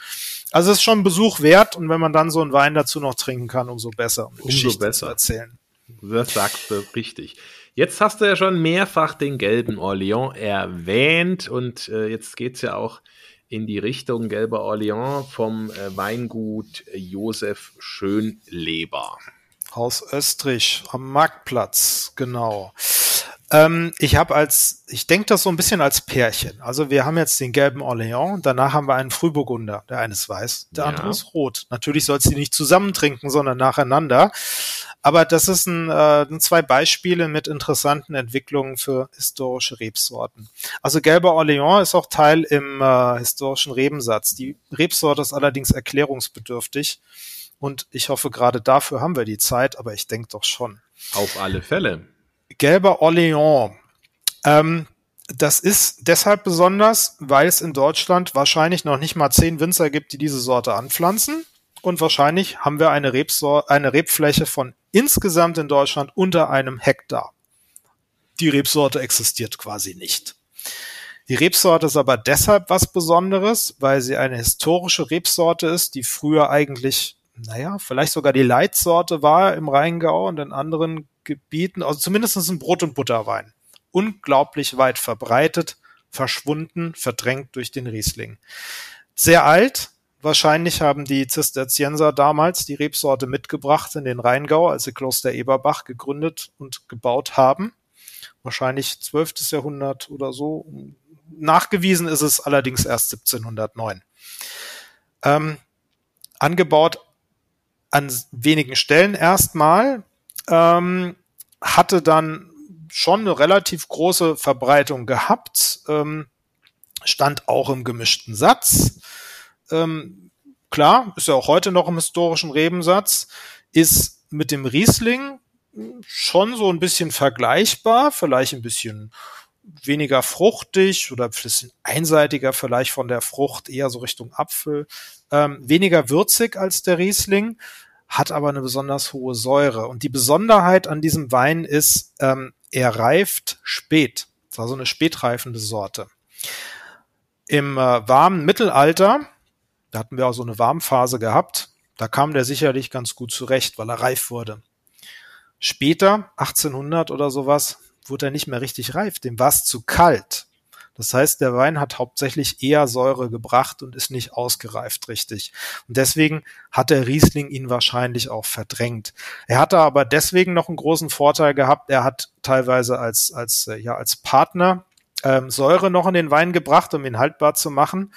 Also es ist schon ein Besuch wert und wenn man dann so einen Wein dazu noch trinken kann, umso besser, um umso Geschichte besser zu erzählen. Das sagst du richtig. Jetzt hast du ja schon mehrfach den gelben Orleans erwähnt und äh, jetzt geht's ja auch in die Richtung gelber Orleans vom äh, Weingut Josef Schönleber. Haus Österreich am Marktplatz, genau. Ähm, ich habe als, ich denke das so ein bisschen als Pärchen. Also wir haben jetzt den gelben Orléans, danach haben wir einen Frühburgunder. Der eine ist weiß, der ja. andere ist rot. Natürlich soll sie nicht zusammen trinken, sondern nacheinander. Aber das ist ein, äh, zwei Beispiele mit interessanten Entwicklungen für historische Rebsorten. Also gelber Orléans ist auch Teil im äh, historischen Rebensatz. Die Rebsorte ist allerdings erklärungsbedürftig. Und ich hoffe, gerade dafür haben wir die Zeit, aber ich denke doch schon. Auf alle Fälle gelber Orléans. Ähm, das ist deshalb besonders, weil es in Deutschland wahrscheinlich noch nicht mal zehn Winzer gibt, die diese Sorte anpflanzen. Und wahrscheinlich haben wir eine, Rebsor eine Rebfläche von insgesamt in Deutschland unter einem Hektar. Die Rebsorte existiert quasi nicht. Die Rebsorte ist aber deshalb was Besonderes, weil sie eine historische Rebsorte ist, die früher eigentlich, naja, vielleicht sogar die Leitsorte war im Rheingau und in anderen Gebieten, also zumindest ein Brot- und Butterwein. Unglaublich weit verbreitet, verschwunden, verdrängt durch den Riesling. Sehr alt, Wahrscheinlich haben die Zisterzienser damals die Rebsorte mitgebracht in den Rheingau, als sie Kloster Eberbach gegründet und gebaut haben. Wahrscheinlich 12. Jahrhundert oder so. Nachgewiesen ist es allerdings erst 1709. Ähm, angebaut an wenigen Stellen erstmal ähm, hatte dann schon eine relativ große Verbreitung gehabt. Ähm, stand auch im gemischten Satz. Ähm, klar, ist ja auch heute noch im historischen Rebensatz, ist mit dem Riesling schon so ein bisschen vergleichbar, vielleicht ein bisschen weniger fruchtig oder ein bisschen einseitiger vielleicht von der Frucht, eher so Richtung Apfel, ähm, weniger würzig als der Riesling, hat aber eine besonders hohe Säure. Und die Besonderheit an diesem Wein ist, ähm, er reift spät. Das war so eine spätreifende Sorte. Im äh, warmen Mittelalter, da hatten wir auch so eine Warmphase gehabt, da kam der sicherlich ganz gut zurecht, weil er reif wurde. Später, 1800 oder sowas, wurde er nicht mehr richtig reif. Dem war es zu kalt. Das heißt, der Wein hat hauptsächlich eher Säure gebracht und ist nicht ausgereift richtig. Und deswegen hat der Riesling ihn wahrscheinlich auch verdrängt. Er hatte aber deswegen noch einen großen Vorteil gehabt. Er hat teilweise als, als, äh, ja, als Partner ähm, Säure noch in den Wein gebracht, um ihn haltbar zu machen.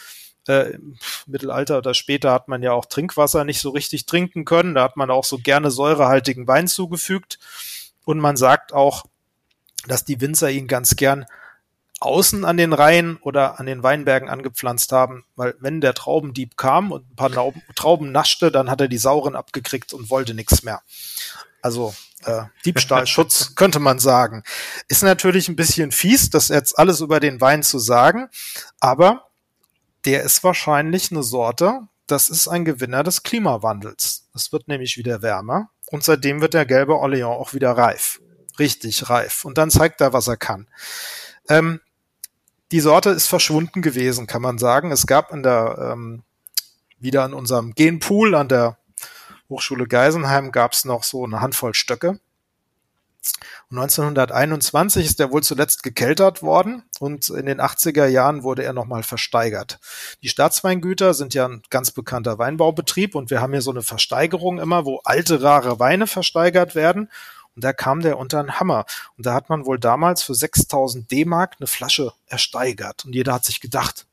Äh, Mittelalter oder später hat man ja auch Trinkwasser nicht so richtig trinken können. Da hat man auch so gerne säurehaltigen Wein zugefügt. Und man sagt auch, dass die Winzer ihn ganz gern außen an den Reihen oder an den Weinbergen angepflanzt haben, weil wenn der Traubendieb kam und ein paar Trauben naschte, dann hat er die sauren abgekriegt und wollte nichts mehr. Also äh, Diebstahlschutz könnte man sagen. Ist natürlich ein bisschen fies, das jetzt alles über den Wein zu sagen, aber der ist wahrscheinlich eine Sorte, das ist ein Gewinner des Klimawandels. Es wird nämlich wieder wärmer und seitdem wird der gelbe Orléans auch wieder reif. Richtig reif. Und dann zeigt er, was er kann. Ähm, die Sorte ist verschwunden gewesen, kann man sagen. Es gab in der, ähm, wieder in unserem Genpool an der Hochschule Geisenheim gab es noch so eine Handvoll Stöcke. Und 1921 ist er wohl zuletzt gekeltert worden und in den 80er Jahren wurde er nochmal versteigert. Die Staatsweingüter sind ja ein ganz bekannter Weinbaubetrieb und wir haben hier so eine Versteigerung immer, wo alte, rare Weine versteigert werden. Und da kam der unter einen Hammer. Und da hat man wohl damals für 6000 D-Mark eine Flasche ersteigert. Und jeder hat sich gedacht,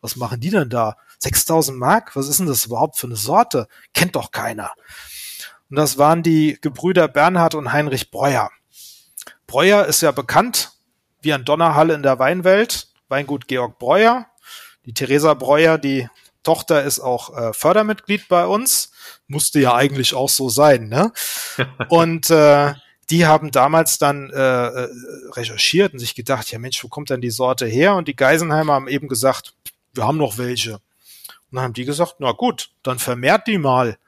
was machen die denn da? 6000 Mark? Was ist denn das überhaupt für eine Sorte? Kennt doch keiner. Und das waren die Gebrüder Bernhard und Heinrich Breuer. Breuer ist ja bekannt wie ein Donnerhall in der Weinwelt. Weingut Georg Breuer. Die Theresa Breuer, die Tochter ist auch äh, Fördermitglied bei uns. Musste ja eigentlich auch so sein, ne? Und äh, die haben damals dann äh, äh, recherchiert und sich gedacht, ja Mensch, wo kommt denn die Sorte her? Und die Geisenheimer haben eben gesagt, wir haben noch welche. Und dann haben die gesagt, na gut, dann vermehrt die mal,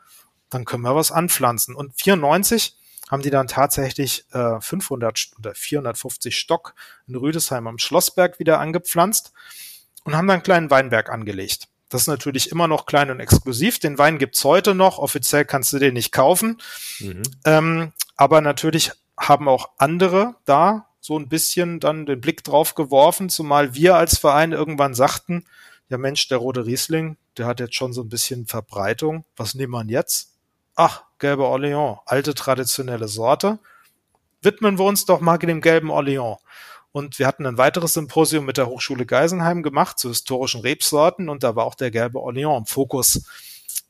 dann können wir was anpflanzen. Und 94 haben die dann tatsächlich äh, 500 oder 450 Stock in Rüdesheim am Schlossberg wieder angepflanzt und haben dann einen kleinen Weinberg angelegt. Das ist natürlich immer noch klein und exklusiv. Den Wein gibt's heute noch. Offiziell kannst du den nicht kaufen. Mhm. Ähm, aber natürlich haben auch andere da so ein bisschen dann den Blick drauf geworfen, zumal wir als Verein irgendwann sagten, ja Mensch, der rote Riesling, der hat jetzt schon so ein bisschen Verbreitung. Was nehmen wir jetzt? Ach, gelbe Orléans, alte traditionelle Sorte. Widmen wir uns doch mal dem gelben Orléans. Und wir hatten ein weiteres Symposium mit der Hochschule Geisenheim gemacht zu historischen Rebsorten und da war auch der gelbe Orléans im Fokus.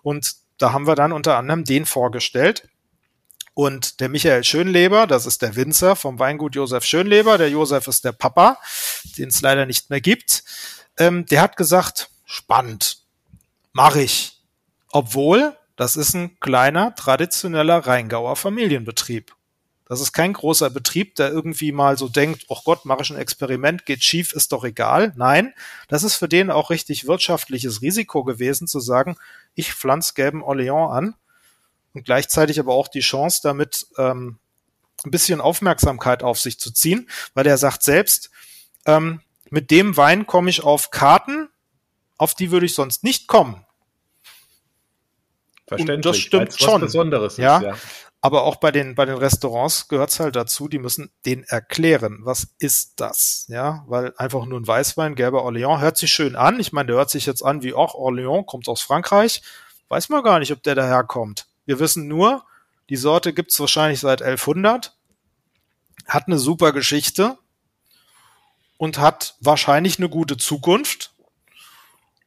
Und da haben wir dann unter anderem den vorgestellt. Und der Michael Schönleber, das ist der Winzer vom Weingut Josef Schönleber, der Josef ist der Papa, den es leider nicht mehr gibt, ähm, der hat gesagt, spannend, mache ich. Obwohl, das ist ein kleiner, traditioneller Rheingauer Familienbetrieb. Das ist kein großer Betrieb, der irgendwie mal so denkt, oh Gott, mache ich ein Experiment, geht schief, ist doch egal. Nein, das ist für den auch richtig wirtschaftliches Risiko gewesen, zu sagen, ich pflanze gelben Orléans an und gleichzeitig aber auch die Chance, damit ähm, ein bisschen Aufmerksamkeit auf sich zu ziehen, weil er sagt selbst, ähm, mit dem Wein komme ich auf Karten, auf die würde ich sonst nicht kommen. Verständlich, und das stimmt schon. Besonderes ja. Ist, ja. Aber auch bei den, bei den Restaurants gehört es halt dazu, die müssen den erklären. Was ist das? Ja, weil einfach nur ein Weißwein, gelber Orléans, hört sich schön an. Ich meine, der hört sich jetzt an wie auch Orléans, kommt aus Frankreich. Weiß man gar nicht, ob der daherkommt. Wir wissen nur, die Sorte gibt's wahrscheinlich seit 1100, hat eine super Geschichte und hat wahrscheinlich eine gute Zukunft.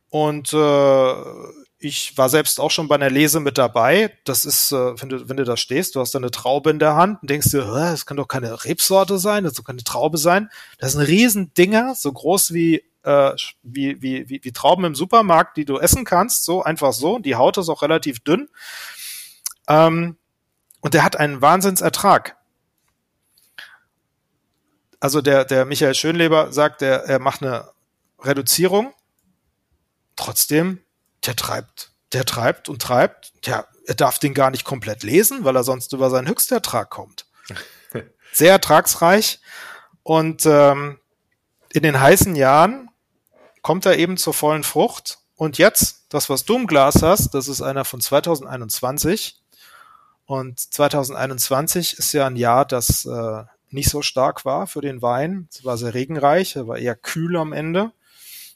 Und äh, ich war selbst auch schon bei einer Lese mit dabei. Das ist, äh, wenn du, wenn du da stehst, du hast eine Traube in der Hand und denkst dir, das kann doch keine Rebsorte sein, das kann keine Traube sein. Das sind Riesendinger, so groß wie äh, wie, wie, wie, wie Trauben im Supermarkt, die du essen kannst, so einfach so. Die Haut ist auch relativ dünn. Ähm, und der hat einen Wahnsinnsertrag. Also der, der Michael Schönleber sagt, er, er macht eine Reduzierung. Trotzdem, der treibt, der treibt und treibt. Tja, er darf den gar nicht komplett lesen, weil er sonst über seinen Höchstertrag kommt. Sehr ertragsreich. Und ähm, in den heißen Jahren kommt er eben zur vollen Frucht. Und jetzt, das, was du im Glas hast, das ist einer von 2021. Und 2021 ist ja ein Jahr, das äh, nicht so stark war für den Wein. Es war sehr regenreich, er war eher kühl am Ende.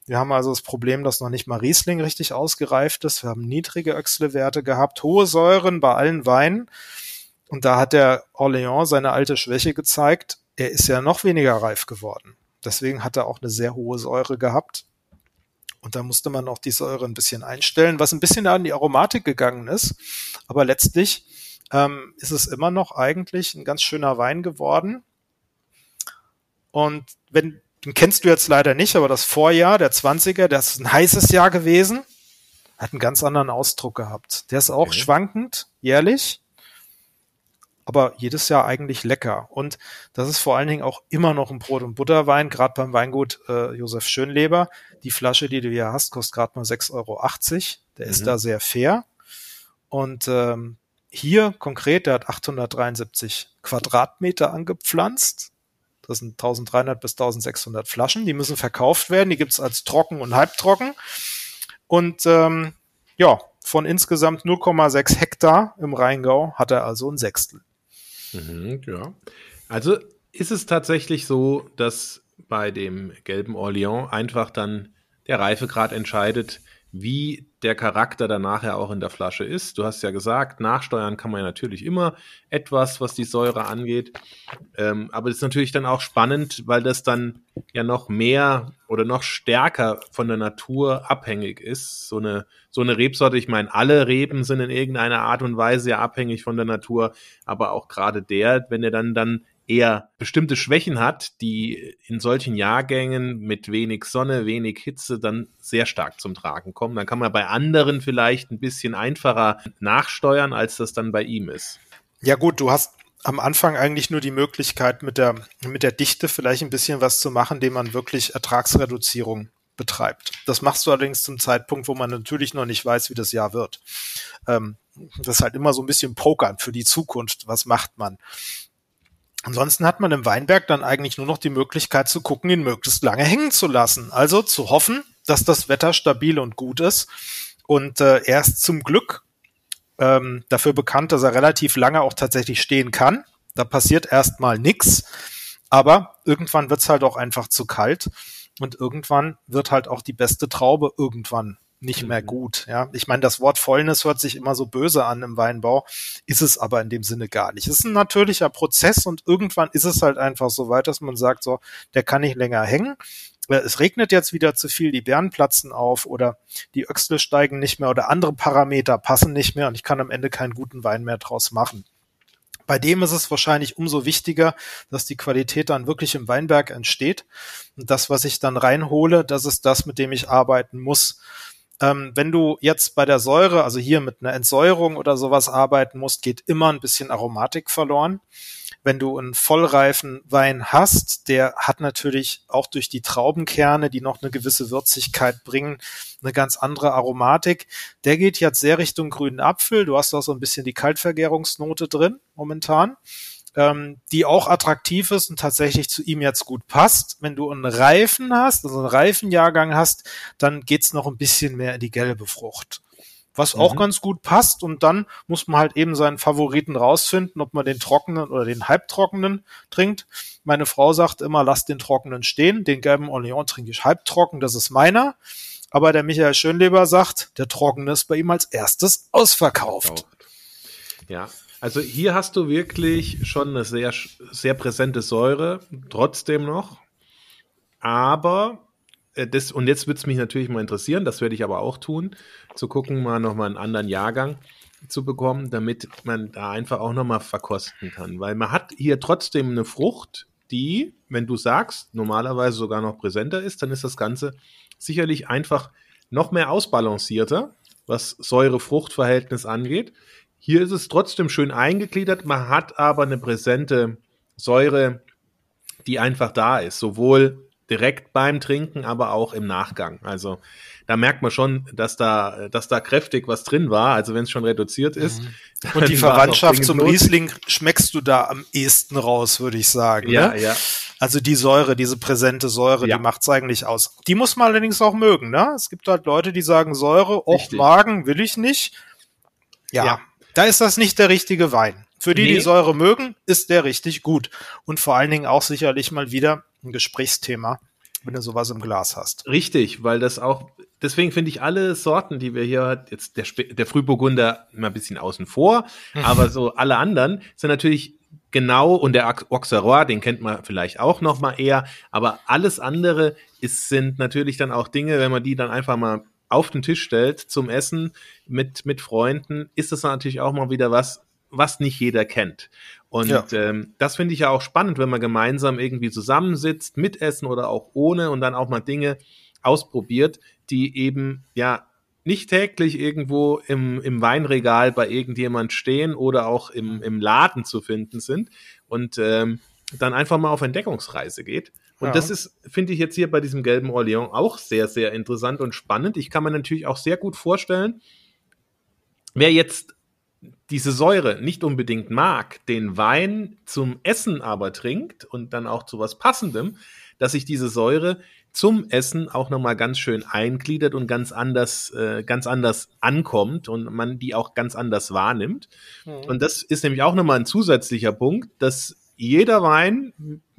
Wir haben also das Problem, dass noch nicht mal Riesling richtig ausgereift ist. Wir haben niedrige Öxle-Werte gehabt, hohe Säuren bei allen Weinen. Und da hat der Orléans seine alte Schwäche gezeigt. Er ist ja noch weniger reif geworden. Deswegen hat er auch eine sehr hohe Säure gehabt. Und da musste man auch die Säure ein bisschen einstellen, was ein bisschen an die Aromatik gegangen ist. Aber letztlich ähm, ist es immer noch eigentlich ein ganz schöner Wein geworden. Und wenn, den kennst du jetzt leider nicht, aber das Vorjahr, der 20er, das ist ein heißes Jahr gewesen, hat einen ganz anderen Ausdruck gehabt. Der ist auch okay. schwankend, jährlich aber jedes Jahr eigentlich lecker. Und das ist vor allen Dingen auch immer noch ein Brot- und Butterwein, gerade beim Weingut äh, Josef Schönleber. Die Flasche, die du hier hast, kostet gerade mal 6,80 Euro. Der mhm. ist da sehr fair. Und ähm, hier konkret, der hat 873 Quadratmeter angepflanzt. Das sind 1300 bis 1600 Flaschen. Die müssen verkauft werden. Die gibt's als trocken und halbtrocken. Und ähm, ja, von insgesamt 0,6 Hektar im Rheingau hat er also ein Sechstel. Mhm, ja. Also ist es tatsächlich so, dass bei dem gelben Orléans einfach dann der Reifegrad entscheidet, wie der Charakter dann nachher auch in der Flasche ist. Du hast ja gesagt, nachsteuern kann man ja natürlich immer etwas, was die Säure angeht. Ähm, aber es ist natürlich dann auch spannend, weil das dann ja noch mehr oder noch stärker von der Natur abhängig ist. So eine, so eine Rebsorte, ich meine, alle Reben sind in irgendeiner Art und Weise ja abhängig von der Natur, aber auch gerade der, wenn er dann dann eher bestimmte Schwächen hat, die in solchen Jahrgängen mit wenig Sonne, wenig Hitze dann sehr stark zum Tragen kommen. Dann kann man bei anderen vielleicht ein bisschen einfacher nachsteuern, als das dann bei ihm ist. Ja gut, du hast am Anfang eigentlich nur die Möglichkeit, mit der, mit der Dichte vielleicht ein bisschen was zu machen, indem man wirklich Ertragsreduzierung betreibt. Das machst du allerdings zum Zeitpunkt, wo man natürlich noch nicht weiß, wie das Jahr wird. Ähm, das ist halt immer so ein bisschen Pokern für die Zukunft. Was macht man? Ansonsten hat man im Weinberg dann eigentlich nur noch die Möglichkeit zu gucken, ihn möglichst lange hängen zu lassen. Also zu hoffen, dass das Wetter stabil und gut ist. Und äh, er ist zum Glück ähm, dafür bekannt, dass er relativ lange auch tatsächlich stehen kann. Da passiert erstmal nichts. Aber irgendwann wird's halt auch einfach zu kalt. Und irgendwann wird halt auch die beste Traube irgendwann nicht mehr mhm. gut. Ja, ich meine, das Wort Fäulnis hört sich immer so böse an im Weinbau, ist es aber in dem Sinne gar nicht. Es ist ein natürlicher Prozess und irgendwann ist es halt einfach so weit, dass man sagt, so, der kann nicht länger hängen. Äh, es regnet jetzt wieder zu viel, die Beeren platzen auf oder die Öxle steigen nicht mehr oder andere Parameter passen nicht mehr und ich kann am Ende keinen guten Wein mehr draus machen. Bei dem ist es wahrscheinlich umso wichtiger, dass die Qualität dann wirklich im Weinberg entsteht. Und das, was ich dann reinhole, das ist das, mit dem ich arbeiten muss. Ähm, wenn du jetzt bei der Säure, also hier mit einer Entsäuerung oder sowas arbeiten musst, geht immer ein bisschen Aromatik verloren. Wenn du einen vollreifen Wein hast, der hat natürlich auch durch die Traubenkerne, die noch eine gewisse Würzigkeit bringen, eine ganz andere Aromatik. Der geht jetzt sehr Richtung grünen Apfel. Du hast auch so ein bisschen die Kaltvergärungsnote drin momentan ähm, die auch attraktiv ist und tatsächlich zu ihm jetzt gut passt. Wenn du einen Reifen hast, also einen Reifenjahrgang hast, dann geht's noch ein bisschen mehr in die gelbe Frucht. Was mhm. auch ganz gut passt und dann muss man halt eben seinen Favoriten rausfinden, ob man den trockenen oder den halbtrockenen trinkt. Meine Frau sagt immer, lass den trockenen stehen, den gelben Orléans trinke ich halbtrocken, das ist meiner. Aber der Michael Schönleber sagt, der trockene ist bei ihm als erstes ausverkauft. Ja, also hier hast du wirklich schon eine sehr, sehr präsente Säure, trotzdem noch. Aber äh, das, und jetzt würde es mich natürlich mal interessieren, das werde ich aber auch tun, zu gucken, mal nochmal einen anderen Jahrgang zu bekommen, damit man da einfach auch nochmal verkosten kann. Weil man hat hier trotzdem eine Frucht, die, wenn du sagst, normalerweise sogar noch präsenter ist, dann ist das Ganze sicherlich einfach noch mehr ausbalancierter, was Säure-Frucht-Verhältnis angeht. Hier ist es trotzdem schön eingegliedert, man hat aber eine präsente Säure, die einfach da ist, sowohl direkt beim Trinken, aber auch im Nachgang. Also da merkt man schon, dass da, dass da kräftig was drin war. Also wenn es schon reduziert ist. Mhm. Und die Verwandtschaft zum Riesling schmeckst du da am ehesten raus, würde ich sagen. Ja, ne? ja. Also die Säure, diese präsente Säure, ja. die macht's eigentlich aus. Die muss man allerdings auch mögen, ne? Es gibt halt Leute, die sagen Säure, och, Magen will ich nicht. Ja, ja, da ist das nicht der richtige Wein. Für die, nee. die Säure mögen, ist der richtig gut. Und vor allen Dingen auch sicherlich mal wieder ein Gesprächsthema, wenn du sowas im Glas hast. Richtig, weil das auch, deswegen finde ich alle Sorten, die wir hier, jetzt der, der Frühburgunder immer ein bisschen außen vor, mhm. aber so alle anderen sind natürlich genau und der Auxerrois, den kennt man vielleicht auch noch mal eher, aber alles andere ist, sind natürlich dann auch Dinge, wenn man die dann einfach mal auf den Tisch stellt zum Essen mit, mit Freunden, ist das natürlich auch mal wieder was, was nicht jeder kennt. Und ja. ähm, das finde ich ja auch spannend, wenn man gemeinsam irgendwie zusammensitzt, mitessen oder auch ohne und dann auch mal Dinge ausprobiert, die eben ja nicht täglich irgendwo im, im Weinregal bei irgendjemand stehen oder auch im, im Laden zu finden sind und ähm, dann einfach mal auf Entdeckungsreise geht. Und ja. das ist, finde ich jetzt hier bei diesem gelben Orleans auch sehr, sehr interessant und spannend. Ich kann mir natürlich auch sehr gut vorstellen, wer jetzt diese Säure nicht unbedingt mag, den Wein zum Essen aber trinkt und dann auch zu was Passendem, dass sich diese Säure zum Essen auch nochmal ganz schön eingliedert und ganz anders, äh, ganz anders ankommt und man die auch ganz anders wahrnimmt. Mhm. Und das ist nämlich auch nochmal ein zusätzlicher Punkt, dass jeder Wein,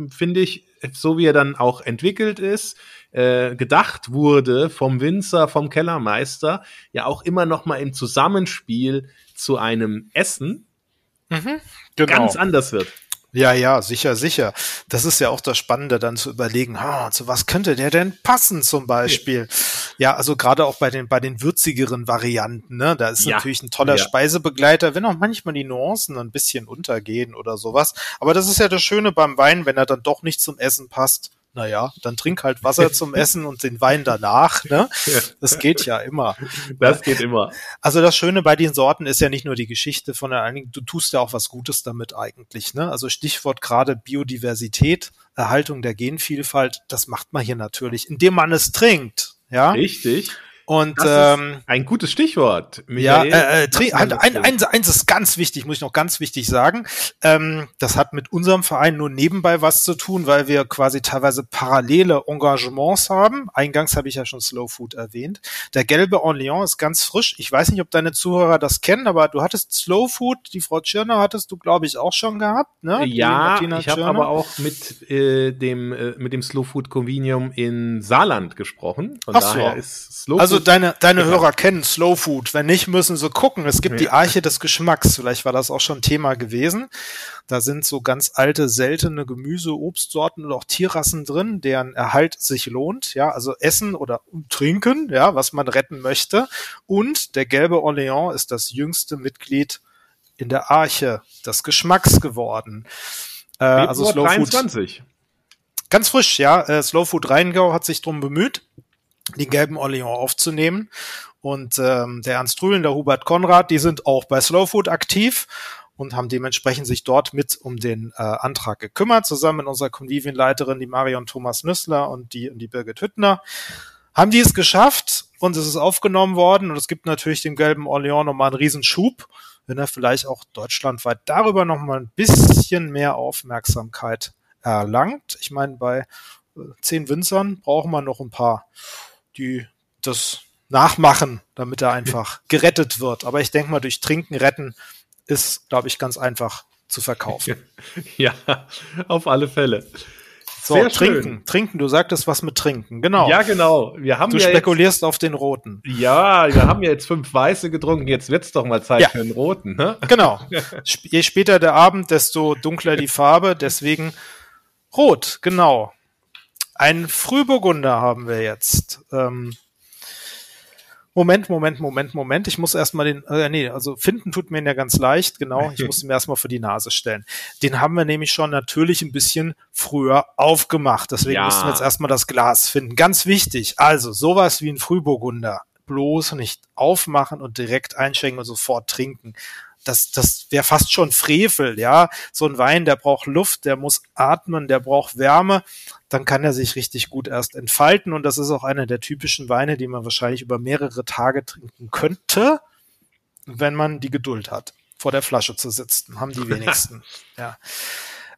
finde ich, so wie er dann auch entwickelt ist, äh, gedacht wurde vom Winzer, vom Kellermeister, ja auch immer nochmal im Zusammenspiel zu einem Essen mhm, genau. ganz anders wird. Ja, ja, sicher, sicher. Das ist ja auch das Spannende, dann zu überlegen, ha, zu was könnte der denn passen zum Beispiel? Ja, ja also gerade auch bei den, bei den würzigeren Varianten, ne? Da ist ja. natürlich ein toller ja. Speisebegleiter, wenn auch manchmal die Nuancen ein bisschen untergehen oder sowas. Aber das ist ja das Schöne beim Wein, wenn er dann doch nicht zum Essen passt, naja, dann trink halt Wasser zum Essen und den Wein danach. Ne? Das geht ja immer. Das geht immer. Also das Schöne bei den Sorten ist ja nicht nur die Geschichte von der einigen, du tust ja auch was Gutes damit eigentlich. Ne? Also Stichwort gerade Biodiversität, Erhaltung der Genvielfalt, das macht man hier natürlich, indem man es trinkt. Ja. Richtig. Und ähm, ein gutes Stichwort. Michael, ja, äh, äh, halt, ein, ein, eins ist ganz wichtig, muss ich noch ganz wichtig sagen. Ähm, das hat mit unserem Verein nur nebenbei was zu tun, weil wir quasi teilweise parallele Engagements haben. Eingangs habe ich ja schon Slow Food erwähnt. Der gelbe Orleans ist ganz frisch. Ich weiß nicht, ob deine Zuhörer das kennen, aber du hattest Slow Food, die Frau Tschirner hattest du, glaube ich, auch schon gehabt. Ne? Ja, ich habe aber auch mit äh, dem äh, mit dem Slow Food Convenium in Saarland gesprochen. Von Ach so. daher ist Slow also also deine, deine genau. Hörer kennen Slow Food. Wenn nicht, müssen sie gucken. Es gibt ja. die Arche des Geschmacks. Vielleicht war das auch schon Thema gewesen. Da sind so ganz alte, seltene Gemüse, Obstsorten und auch Tierrassen drin, deren Erhalt sich lohnt. Ja, also Essen oder Trinken, ja, was man retten möchte. Und der gelbe Orleans ist das jüngste Mitglied in der Arche des Geschmacks geworden. Äh, also Slow 23. Food. Ganz frisch, ja. Äh, Slow Food Rheingau hat sich drum bemüht den gelben Orleans aufzunehmen. Und ähm, der Ernst Rühlen, der Hubert Konrad, die sind auch bei Slowfood aktiv und haben dementsprechend sich dort mit um den äh, Antrag gekümmert, zusammen mit unserer Konvivienleiterin, die Marion Thomas Nüssler und die, und die Birgit Hüttner. Haben die es geschafft und es ist aufgenommen worden und es gibt natürlich dem gelben Orleans nochmal einen Riesenschub, wenn er vielleicht auch deutschlandweit darüber nochmal ein bisschen mehr Aufmerksamkeit erlangt. Ich meine, bei äh, zehn Winzern brauchen wir noch ein paar die das nachmachen, damit er einfach gerettet wird. Aber ich denke mal, durch Trinken retten ist, glaube ich, ganz einfach zu verkaufen. Ja, auf alle Fälle. So, Sehr trinken, schön. trinken. Du sagtest was mit trinken, genau. Ja, genau. Wir haben du ja spekulierst jetzt, auf den roten. Ja, wir haben ja jetzt fünf weiße getrunken. Jetzt wird's doch mal Zeit ja. für den roten, ne? Genau. Je später der Abend, desto dunkler die Farbe. Deswegen rot, genau. Ein Frühburgunder haben wir jetzt. Ähm, Moment, Moment, Moment, Moment. Ich muss erstmal den, äh, nee, also finden tut mir ihn ja ganz leicht, genau. Ich muss ihn mir erstmal vor die Nase stellen. Den haben wir nämlich schon natürlich ein bisschen früher aufgemacht. Deswegen Ja. müssen wir jetzt erstmal das Glas finden. Ganz wichtig. Also sowas wie ein Frühburgunder. Bloß nicht aufmachen und direkt einschenken und sofort trinken. Das, das wäre fast schon Frevel, ja. So ein Wein, der braucht Luft, der muss atmen, der braucht Wärme dann kann er sich richtig gut erst entfalten. Und das ist auch einer der typischen Weine, die man wahrscheinlich über mehrere Tage trinken könnte, wenn man die Geduld hat, vor der Flasche zu sitzen. Haben die wenigsten. ja.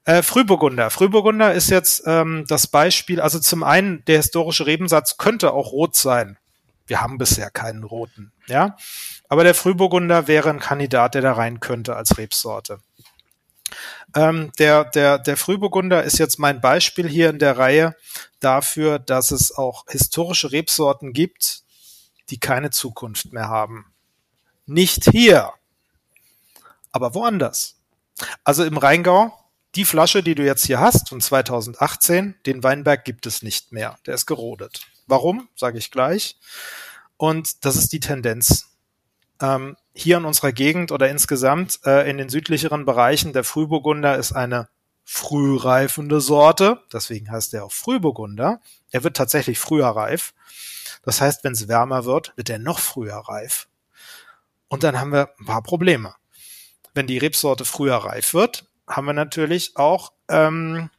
Äh, Frühburgunder. Frühburgunder ist jetzt ähm, das Beispiel, also zum einen, der historische Rebensatz könnte auch rot sein. Wir haben bisher keinen roten, ja. Aber der Frühburgunder wäre ein Kandidat, der da rein könnte als Rebsorte. Ähm, der, der, der Frühburgunder ist jetzt mein Beispiel hier in der Reihe dafür, dass es auch historische Rebsorten gibt, die keine Zukunft mehr haben. Nicht hier, aber woanders. Also im Rheingau, die Flasche, die du jetzt hier hast von 2018, den Weinberg gibt es nicht mehr. Der ist gerodet. Warum? Sage ich gleich. Und das ist die Tendenz. Ähm, hier in unserer Gegend oder insgesamt äh, in den südlicheren Bereichen, der Frühburgunder ist eine frühreifende Sorte, deswegen heißt er auch Frühburgunder. Er wird tatsächlich früher reif. Das heißt, wenn es wärmer wird, wird er noch früher reif. Und dann haben wir ein paar Probleme. Wenn die Rebsorte früher reif wird, haben wir natürlich auch, ähm,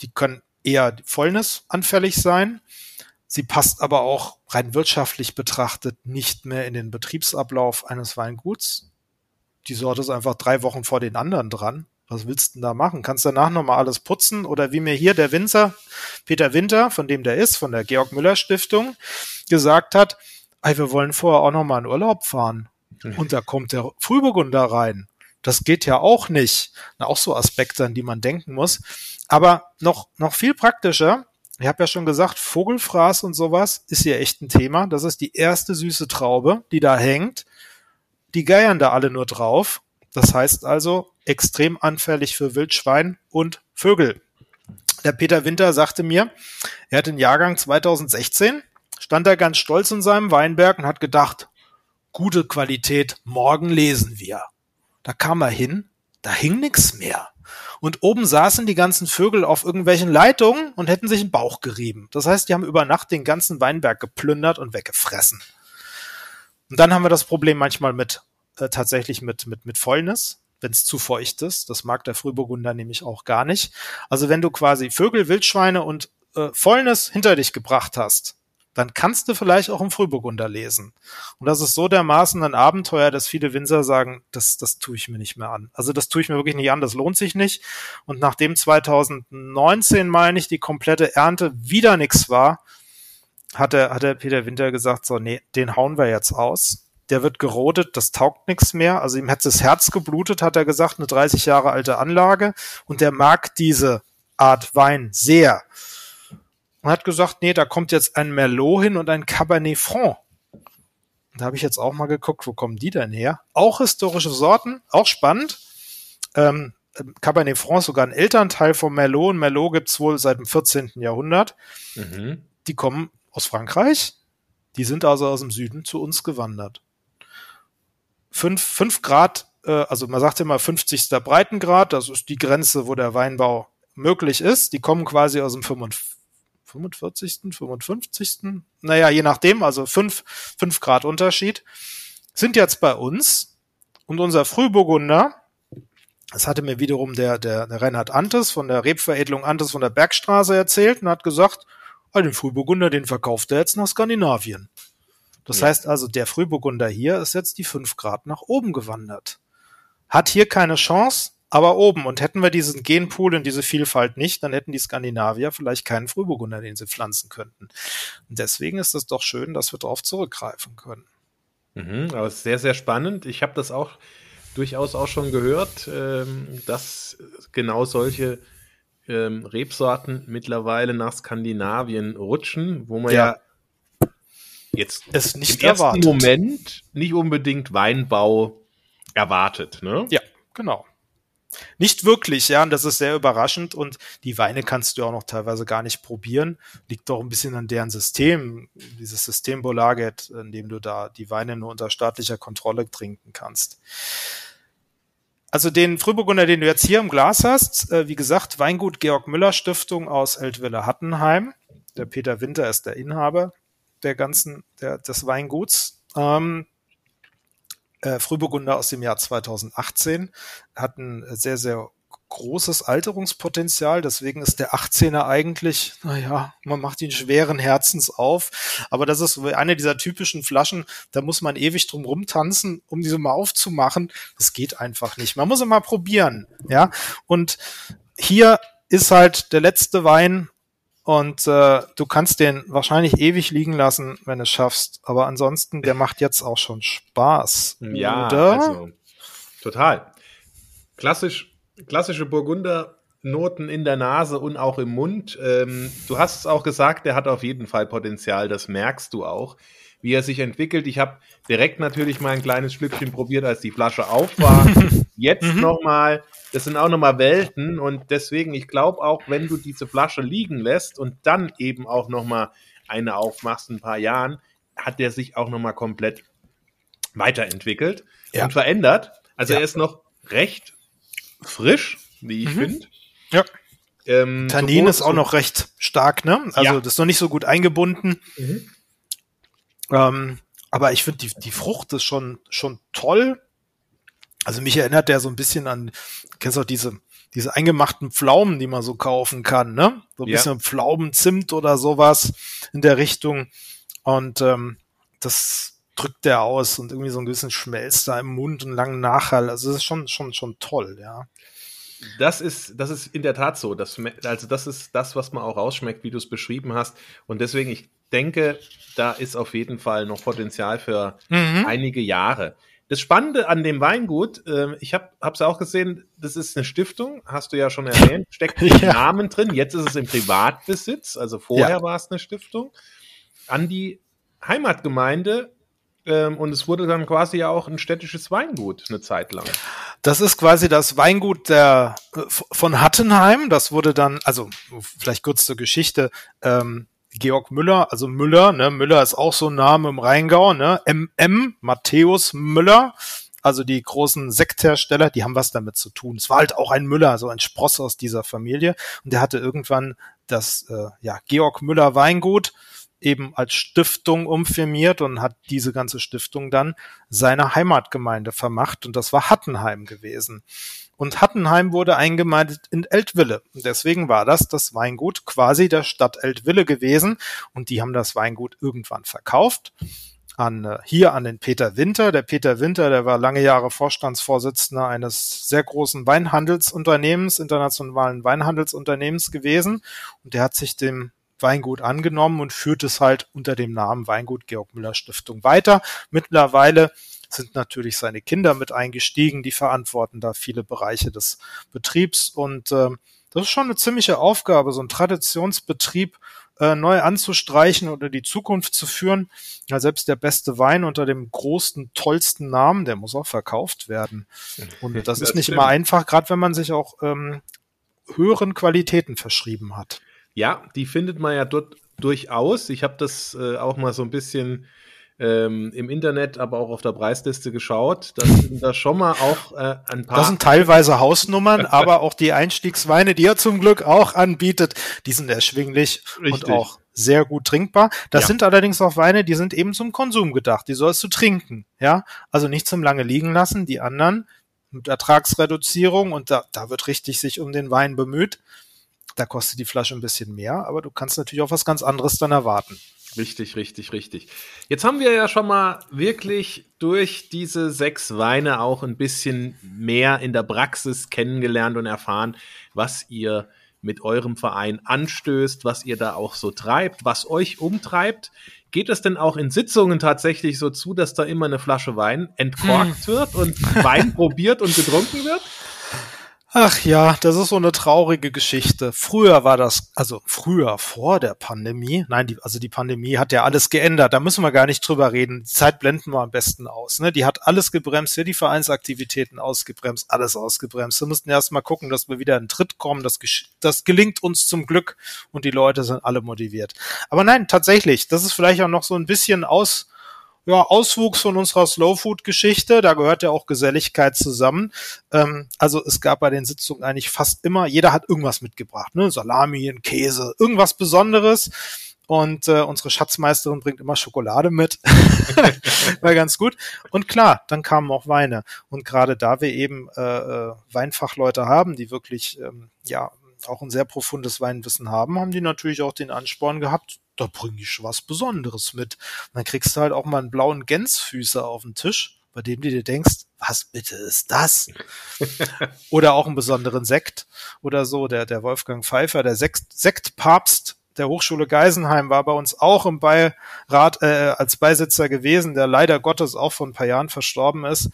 die können eher fäulnisanfällig sein. Sie passt aber auch rein wirtschaftlich betrachtet nicht mehr in den Betriebsablauf eines Weinguts. Die Sorte ist einfach drei Wochen vor den anderen dran. Was willst du denn da machen? Kannst danach nochmal alles putzen? Oder wie mir hier der Winzer, Peter Winter, von dem der ist, von der Georg Müller Stiftung, gesagt hat, ey, wir wollen vorher auch nochmal in Urlaub fahren. Und da kommt der Frühburgunder rein. Das geht ja auch nicht. Na, auch so Aspekte, an die man denken muss. Aber noch, noch viel praktischer, ich habe ja schon gesagt, Vogelfraß und sowas ist hier echt ein Thema. Das ist die erste süße Traube, die da hängt. Die geiern da alle nur drauf. Das heißt also extrem anfällig für Wildschwein und Vögel. Der Peter Winter sagte mir, er hat den Jahrgang 2016, stand da ganz stolz in seinem Weinberg und hat gedacht, gute Qualität, morgen lesen wir. Da kam er hin, da hing nix mehr. Und oben saßen die ganzen Vögel auf irgendwelchen Leitungen und hätten sich den Bauch gerieben. Das heißt, die haben über Nacht den ganzen Weinberg geplündert und weggefressen. Und dann haben wir das Problem manchmal mit äh, tatsächlich mit mit mit Fäulnis, wenn es zu feucht ist. Das mag der Frühburgunder nämlich auch gar nicht. Also wenn du quasi Vögel, Wildschweine und äh, Fäulnis hinter dich gebracht hast, dann kannst du vielleicht auch im Frühburgunder lesen. Und das ist so dermaßen ein Abenteuer, dass viele Winzer sagen, das, das tue ich mir nicht mehr an. Also das tue ich mir wirklich nicht an, das lohnt sich nicht. Und nachdem 2019, meine ich, die komplette Ernte wieder nichts war, hat der, hat der Peter Winter gesagt, so, nee, den hauen wir jetzt aus. Der wird gerodet, das taugt nichts mehr. Also ihm hat das Herz geblutet, hat er gesagt, eine 30 Jahre alte Anlage. Und der mag diese Art Wein sehr und hat gesagt, nee, da kommt jetzt ein Merlot hin und ein Cabernet Franc. Da habe ich jetzt auch mal geguckt, wo kommen die denn her? Auch historische Sorten, auch spannend. Ähm, Cabernet Franc ist sogar ein Elternteil vom Merlot. Und Merlot gibt's wohl seit dem 14. Jahrhundert. Mhm. Die kommen aus Frankreich. Die sind also aus dem Süden zu uns gewandert. Fünf, fünf Grad, äh, also man sagt immer 50. Breitengrad, das ist die Grenze, wo der Weinbau möglich ist. Die kommen quasi aus dem 45. 45., 55., naja, je nachdem, also fünf, fünf Grad Unterschied, sind jetzt bei uns und unser Frühburgunder, das hatte mir wiederum der, der, der Reinhard Antes von der Rebveredelung Antes von der Bergstraße erzählt und hat gesagt, ah, den Frühburgunder, den verkauft er jetzt nach Skandinavien. Das Ja. heißt also, der Frühburgunder hier ist jetzt die fünf Grad nach oben gewandert. Hat hier keine Chance, aber oben. Und hätten wir diesen Genpool und diese Vielfalt nicht, dann hätten die Skandinavier vielleicht keinen Frühburgunder, den sie pflanzen könnten. Und deswegen ist es doch schön, dass wir darauf zurückgreifen können. Mhm, aber es ist sehr, sehr spannend. Ich habe das auch durchaus auch schon gehört, ähm, dass genau solche ähm, Rebsorten mittlerweile nach Skandinavien rutschen, wo man ja, Ja. jetzt Es nicht im ersten erwartet. Moment nicht unbedingt Weinbau erwartet. Ne? Ja, genau. Nicht wirklich, ja, und das ist sehr überraschend und die Weine kannst du auch noch teilweise gar nicht probieren. Liegt doch ein bisschen an deren System, dieses System Bolaget, in dem du da die Weine nur unter staatlicher Kontrolle trinken kannst. Also den Frühburgunder, den du jetzt hier im Glas hast, äh, wie gesagt, Weingut Georg Müller Stiftung aus Eltville Hattenheim. Der Peter Winter ist der Inhaber der ganzen, der, des Weinguts. Ähm, äh, Frühburgunder aus dem Jahr 2018 hat ein sehr, sehr großes Alterungspotenzial. Deswegen ist der 18er eigentlich, naja, man macht ihn schweren Herzens auf. Aber das ist eine dieser typischen Flaschen, da muss man ewig drum rumtanzen, um diese mal aufzumachen. Das geht einfach nicht. Man muss immer probieren, ja. Und hier ist halt der letzte Wein und äh, du kannst den wahrscheinlich ewig liegen lassen, wenn du es schaffst. Aber ansonsten, der macht jetzt auch schon Spaß. Ja, oder? also total. Klassisch, klassische Burgunder-Noten in der Nase und auch im Mund. Ähm, du hast es auch gesagt, der hat auf jeden Fall Potenzial, das merkst du auch, wie er sich entwickelt. Ich habe direkt natürlich mal ein kleines Schlückchen probiert, als die Flasche auf war. Jetzt mhm. nochmal das sind auch nochmal Welten und deswegen, ich glaube auch, wenn du diese Flasche liegen lässt und dann eben auch nochmal eine aufmachst in ein paar Jahren, hat der sich auch nochmal komplett weiterentwickelt ja. und verändert. Also ja. er ist noch recht frisch, wie ich mhm. finde. Ja. Ähm, Tannin ist auch noch recht stark, ne? Also ja. das ist noch nicht so gut eingebunden. Mhm. Ähm, aber ich finde, die, die Frucht ist schon, schon toll. Also mich erinnert der so ein bisschen an, kennst du auch diese, diese eingemachten Pflaumen, die man so kaufen kann, ne? So ein ja. bisschen Pflaumenzimt oder sowas in der Richtung. Und ähm, das drückt der aus und irgendwie so ein bisschen schmelzt da im Mund und langen Nachhall. Also das ist schon, schon, schon toll, ja. Das ist, das ist in der Tat so. Das, also das ist das, was man auch rausschmeckt, wie du es beschrieben hast. Und deswegen, ich denke, da ist auf jeden Fall noch Potenzial für mhm. einige Jahre. Das Spannende an dem Weingut, äh, ich habe es auch gesehen, das ist eine Stiftung, hast du ja schon erwähnt, steckt ja. Namen drin. Jetzt ist es im Privatbesitz, also vorher ja. war es eine Stiftung, an die Heimatgemeinde ähm, und es wurde dann quasi ja auch ein städtisches Weingut eine Zeit lang. Das ist quasi das Weingut der, von Hattenheim. Das wurde dann, also vielleicht kurz zur Geschichte. Ähm, Georg Müller, also Müller, ne, Müller ist auch so ein Name im Rheingau, ne, MM, Matthäus Müller, also die großen Sekthersteller, die haben was damit zu tun. Es war halt auch ein Müller, so ein Spross aus dieser Familie und der hatte irgendwann das, äh, ja, Georg Müller Weingut eben als Stiftung umfirmiert und hat diese ganze Stiftung dann seiner Heimatgemeinde vermacht und das war Hattenheim gewesen. Und Hattenheim wurde eingemeindet in Eltville. Und deswegen war das das Weingut quasi der Stadt Eltville gewesen. Und die haben das Weingut irgendwann verkauft an äh, hier an den Peter Winter. Der Peter Winter, der war lange Jahre Vorstandsvorsitzender eines sehr großen Weinhandelsunternehmens, internationalen Weinhandelsunternehmens gewesen. Und der hat sich dem Weingut angenommen und führt es halt unter dem Namen Weingut Georg Müller Stiftung weiter. Mittlerweile sind natürlich seine Kinder mit eingestiegen, die verantworten da viele Bereiche des Betriebs und äh, das ist schon eine ziemliche Aufgabe, so ein Traditionsbetrieb äh, neu anzustreichen oder die Zukunft zu führen. Ja, selbst der beste Wein unter dem großen, tollsten Namen, der muss auch verkauft werden. Und das, das ist nicht stimmt. immer einfach, gerade wenn man sich auch ähm, höheren Qualitäten verschrieben hat. Ja, die findet man ja dort durchaus. Ich habe das äh, auch mal so ein bisschen ähm, im Internet, aber auch auf der Preisliste geschaut. Da sind da schon mal auch äh, ein paar. Das sind teilweise Hausnummern, aber auch die Einstiegsweine, die er zum Glück auch anbietet, die sind erschwinglich Richtig. und auch sehr gut trinkbar. Das ja. sind allerdings auch Weine, die sind eben zum Konsum gedacht. Die sollst du trinken, ja. Also nicht zum lange liegen lassen. Die anderen mit Ertragsreduzierung und da, da wird richtig sich um den Wein bemüht. Da kostet die Flasche ein bisschen mehr, aber du kannst natürlich auch was ganz anderes dann erwarten. Richtig, richtig, richtig. Jetzt haben wir ja schon mal wirklich durch diese sechs Weine auch ein bisschen mehr in der Praxis kennengelernt und erfahren, was ihr mit eurem Verein anstößt, was ihr da auch so treibt, was euch umtreibt. Geht es denn auch in Sitzungen tatsächlich so zu, dass da immer eine Flasche Wein entkorkt hm. wird und Wein probiert und getrunken wird? Ach ja, das ist so eine traurige Geschichte. Früher war das, also früher vor der Pandemie, nein, die, also die Pandemie hat ja alles geändert, da müssen wir gar nicht drüber reden. Die Zeit blenden wir am besten aus. Ne? Die hat alles gebremst, hier die Vereinsaktivitäten ausgebremst, alles ausgebremst. Wir mussten erst mal gucken, dass wir wieder in den Tritt kommen. Das, das gelingt uns zum Glück und die Leute sind alle motiviert. Aber nein, tatsächlich, das ist vielleicht auch noch so ein bisschen aus ja, Auswuchs von unserer Slow-Food-Geschichte. Da gehört ja auch Geselligkeit zusammen. Ähm, also es gab bei den Sitzungen eigentlich fast immer, jeder hat irgendwas mitgebracht. Ne? Salami, ein Käse, irgendwas Besonderes. Und äh, unsere Schatzmeisterin bringt immer Schokolade mit. War ganz gut. Und klar, dann kamen auch Weine. Und gerade da wir eben äh, äh, Weinfachleute haben, die wirklich ähm, ja auch ein sehr profundes Weinwissen haben, haben die natürlich auch den Ansporn gehabt, da bringe ich was Besonderes mit. Und dann kriegst du halt auch mal einen blauen Gänsfüßer auf den Tisch, bei dem du dir denkst, was bitte ist das? oder auch einen besonderen Sekt oder so. Der, der Wolfgang Pfeiffer, der Sekt, Sektpapst der Hochschule Geisenheim war bei uns auch im Beirat äh, als Beisitzer gewesen, der leider Gottes auch vor ein paar Jahren verstorben ist.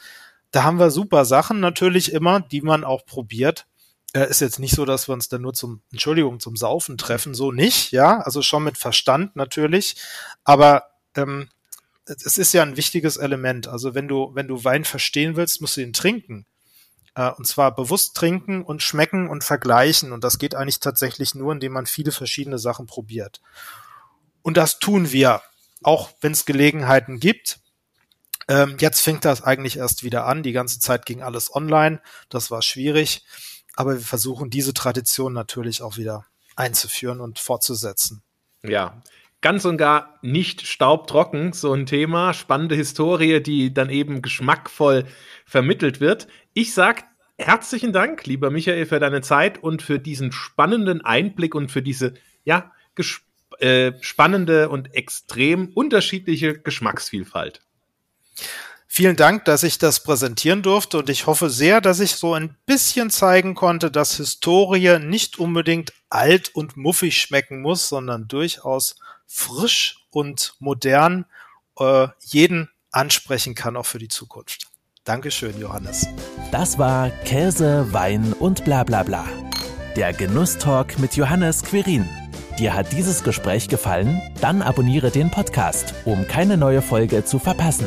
Da haben wir super Sachen natürlich immer, die man auch probiert äh, ist jetzt nicht so, dass wir uns dann nur zum, Entschuldigung, zum Saufen treffen, so nicht, ja, also schon mit Verstand natürlich, aber ähm, es ist ja ein wichtiges Element. Also wenn du, wenn du Wein verstehen willst, musst du ihn trinken. Äh, und zwar bewusst trinken und schmecken und vergleichen. Und das geht eigentlich tatsächlich nur, indem man viele verschiedene Sachen probiert. Und das tun wir, auch wenn es Gelegenheiten gibt. Ähm, jetzt fängt das eigentlich erst wieder an. Die ganze Zeit ging alles online. Das war schwierig. Aber wir versuchen diese Tradition natürlich auch wieder einzuführen und fortzusetzen. Ja, ganz und gar nicht staubtrocken, so ein Thema, spannende Historie, die dann eben geschmackvoll vermittelt wird. Ich sag herzlichen Dank, lieber Michael, für deine Zeit und für diesen spannenden Einblick und für diese, ja, äh, spannende und extrem unterschiedliche Geschmacksvielfalt. Vielen Dank, dass ich das präsentieren durfte und ich hoffe sehr, dass ich so ein bisschen zeigen konnte, dass Historie nicht unbedingt alt und muffig schmecken muss, sondern durchaus frisch und modern äh, jeden ansprechen kann, auch für die Zukunft. Dankeschön, Johannes. Das war Käse, Wein und bla bla bla. Der Genusstalk mit Johannes Quirin. Dir hat dieses Gespräch gefallen? Dann abonniere den Podcast, um keine neue Folge zu verpassen.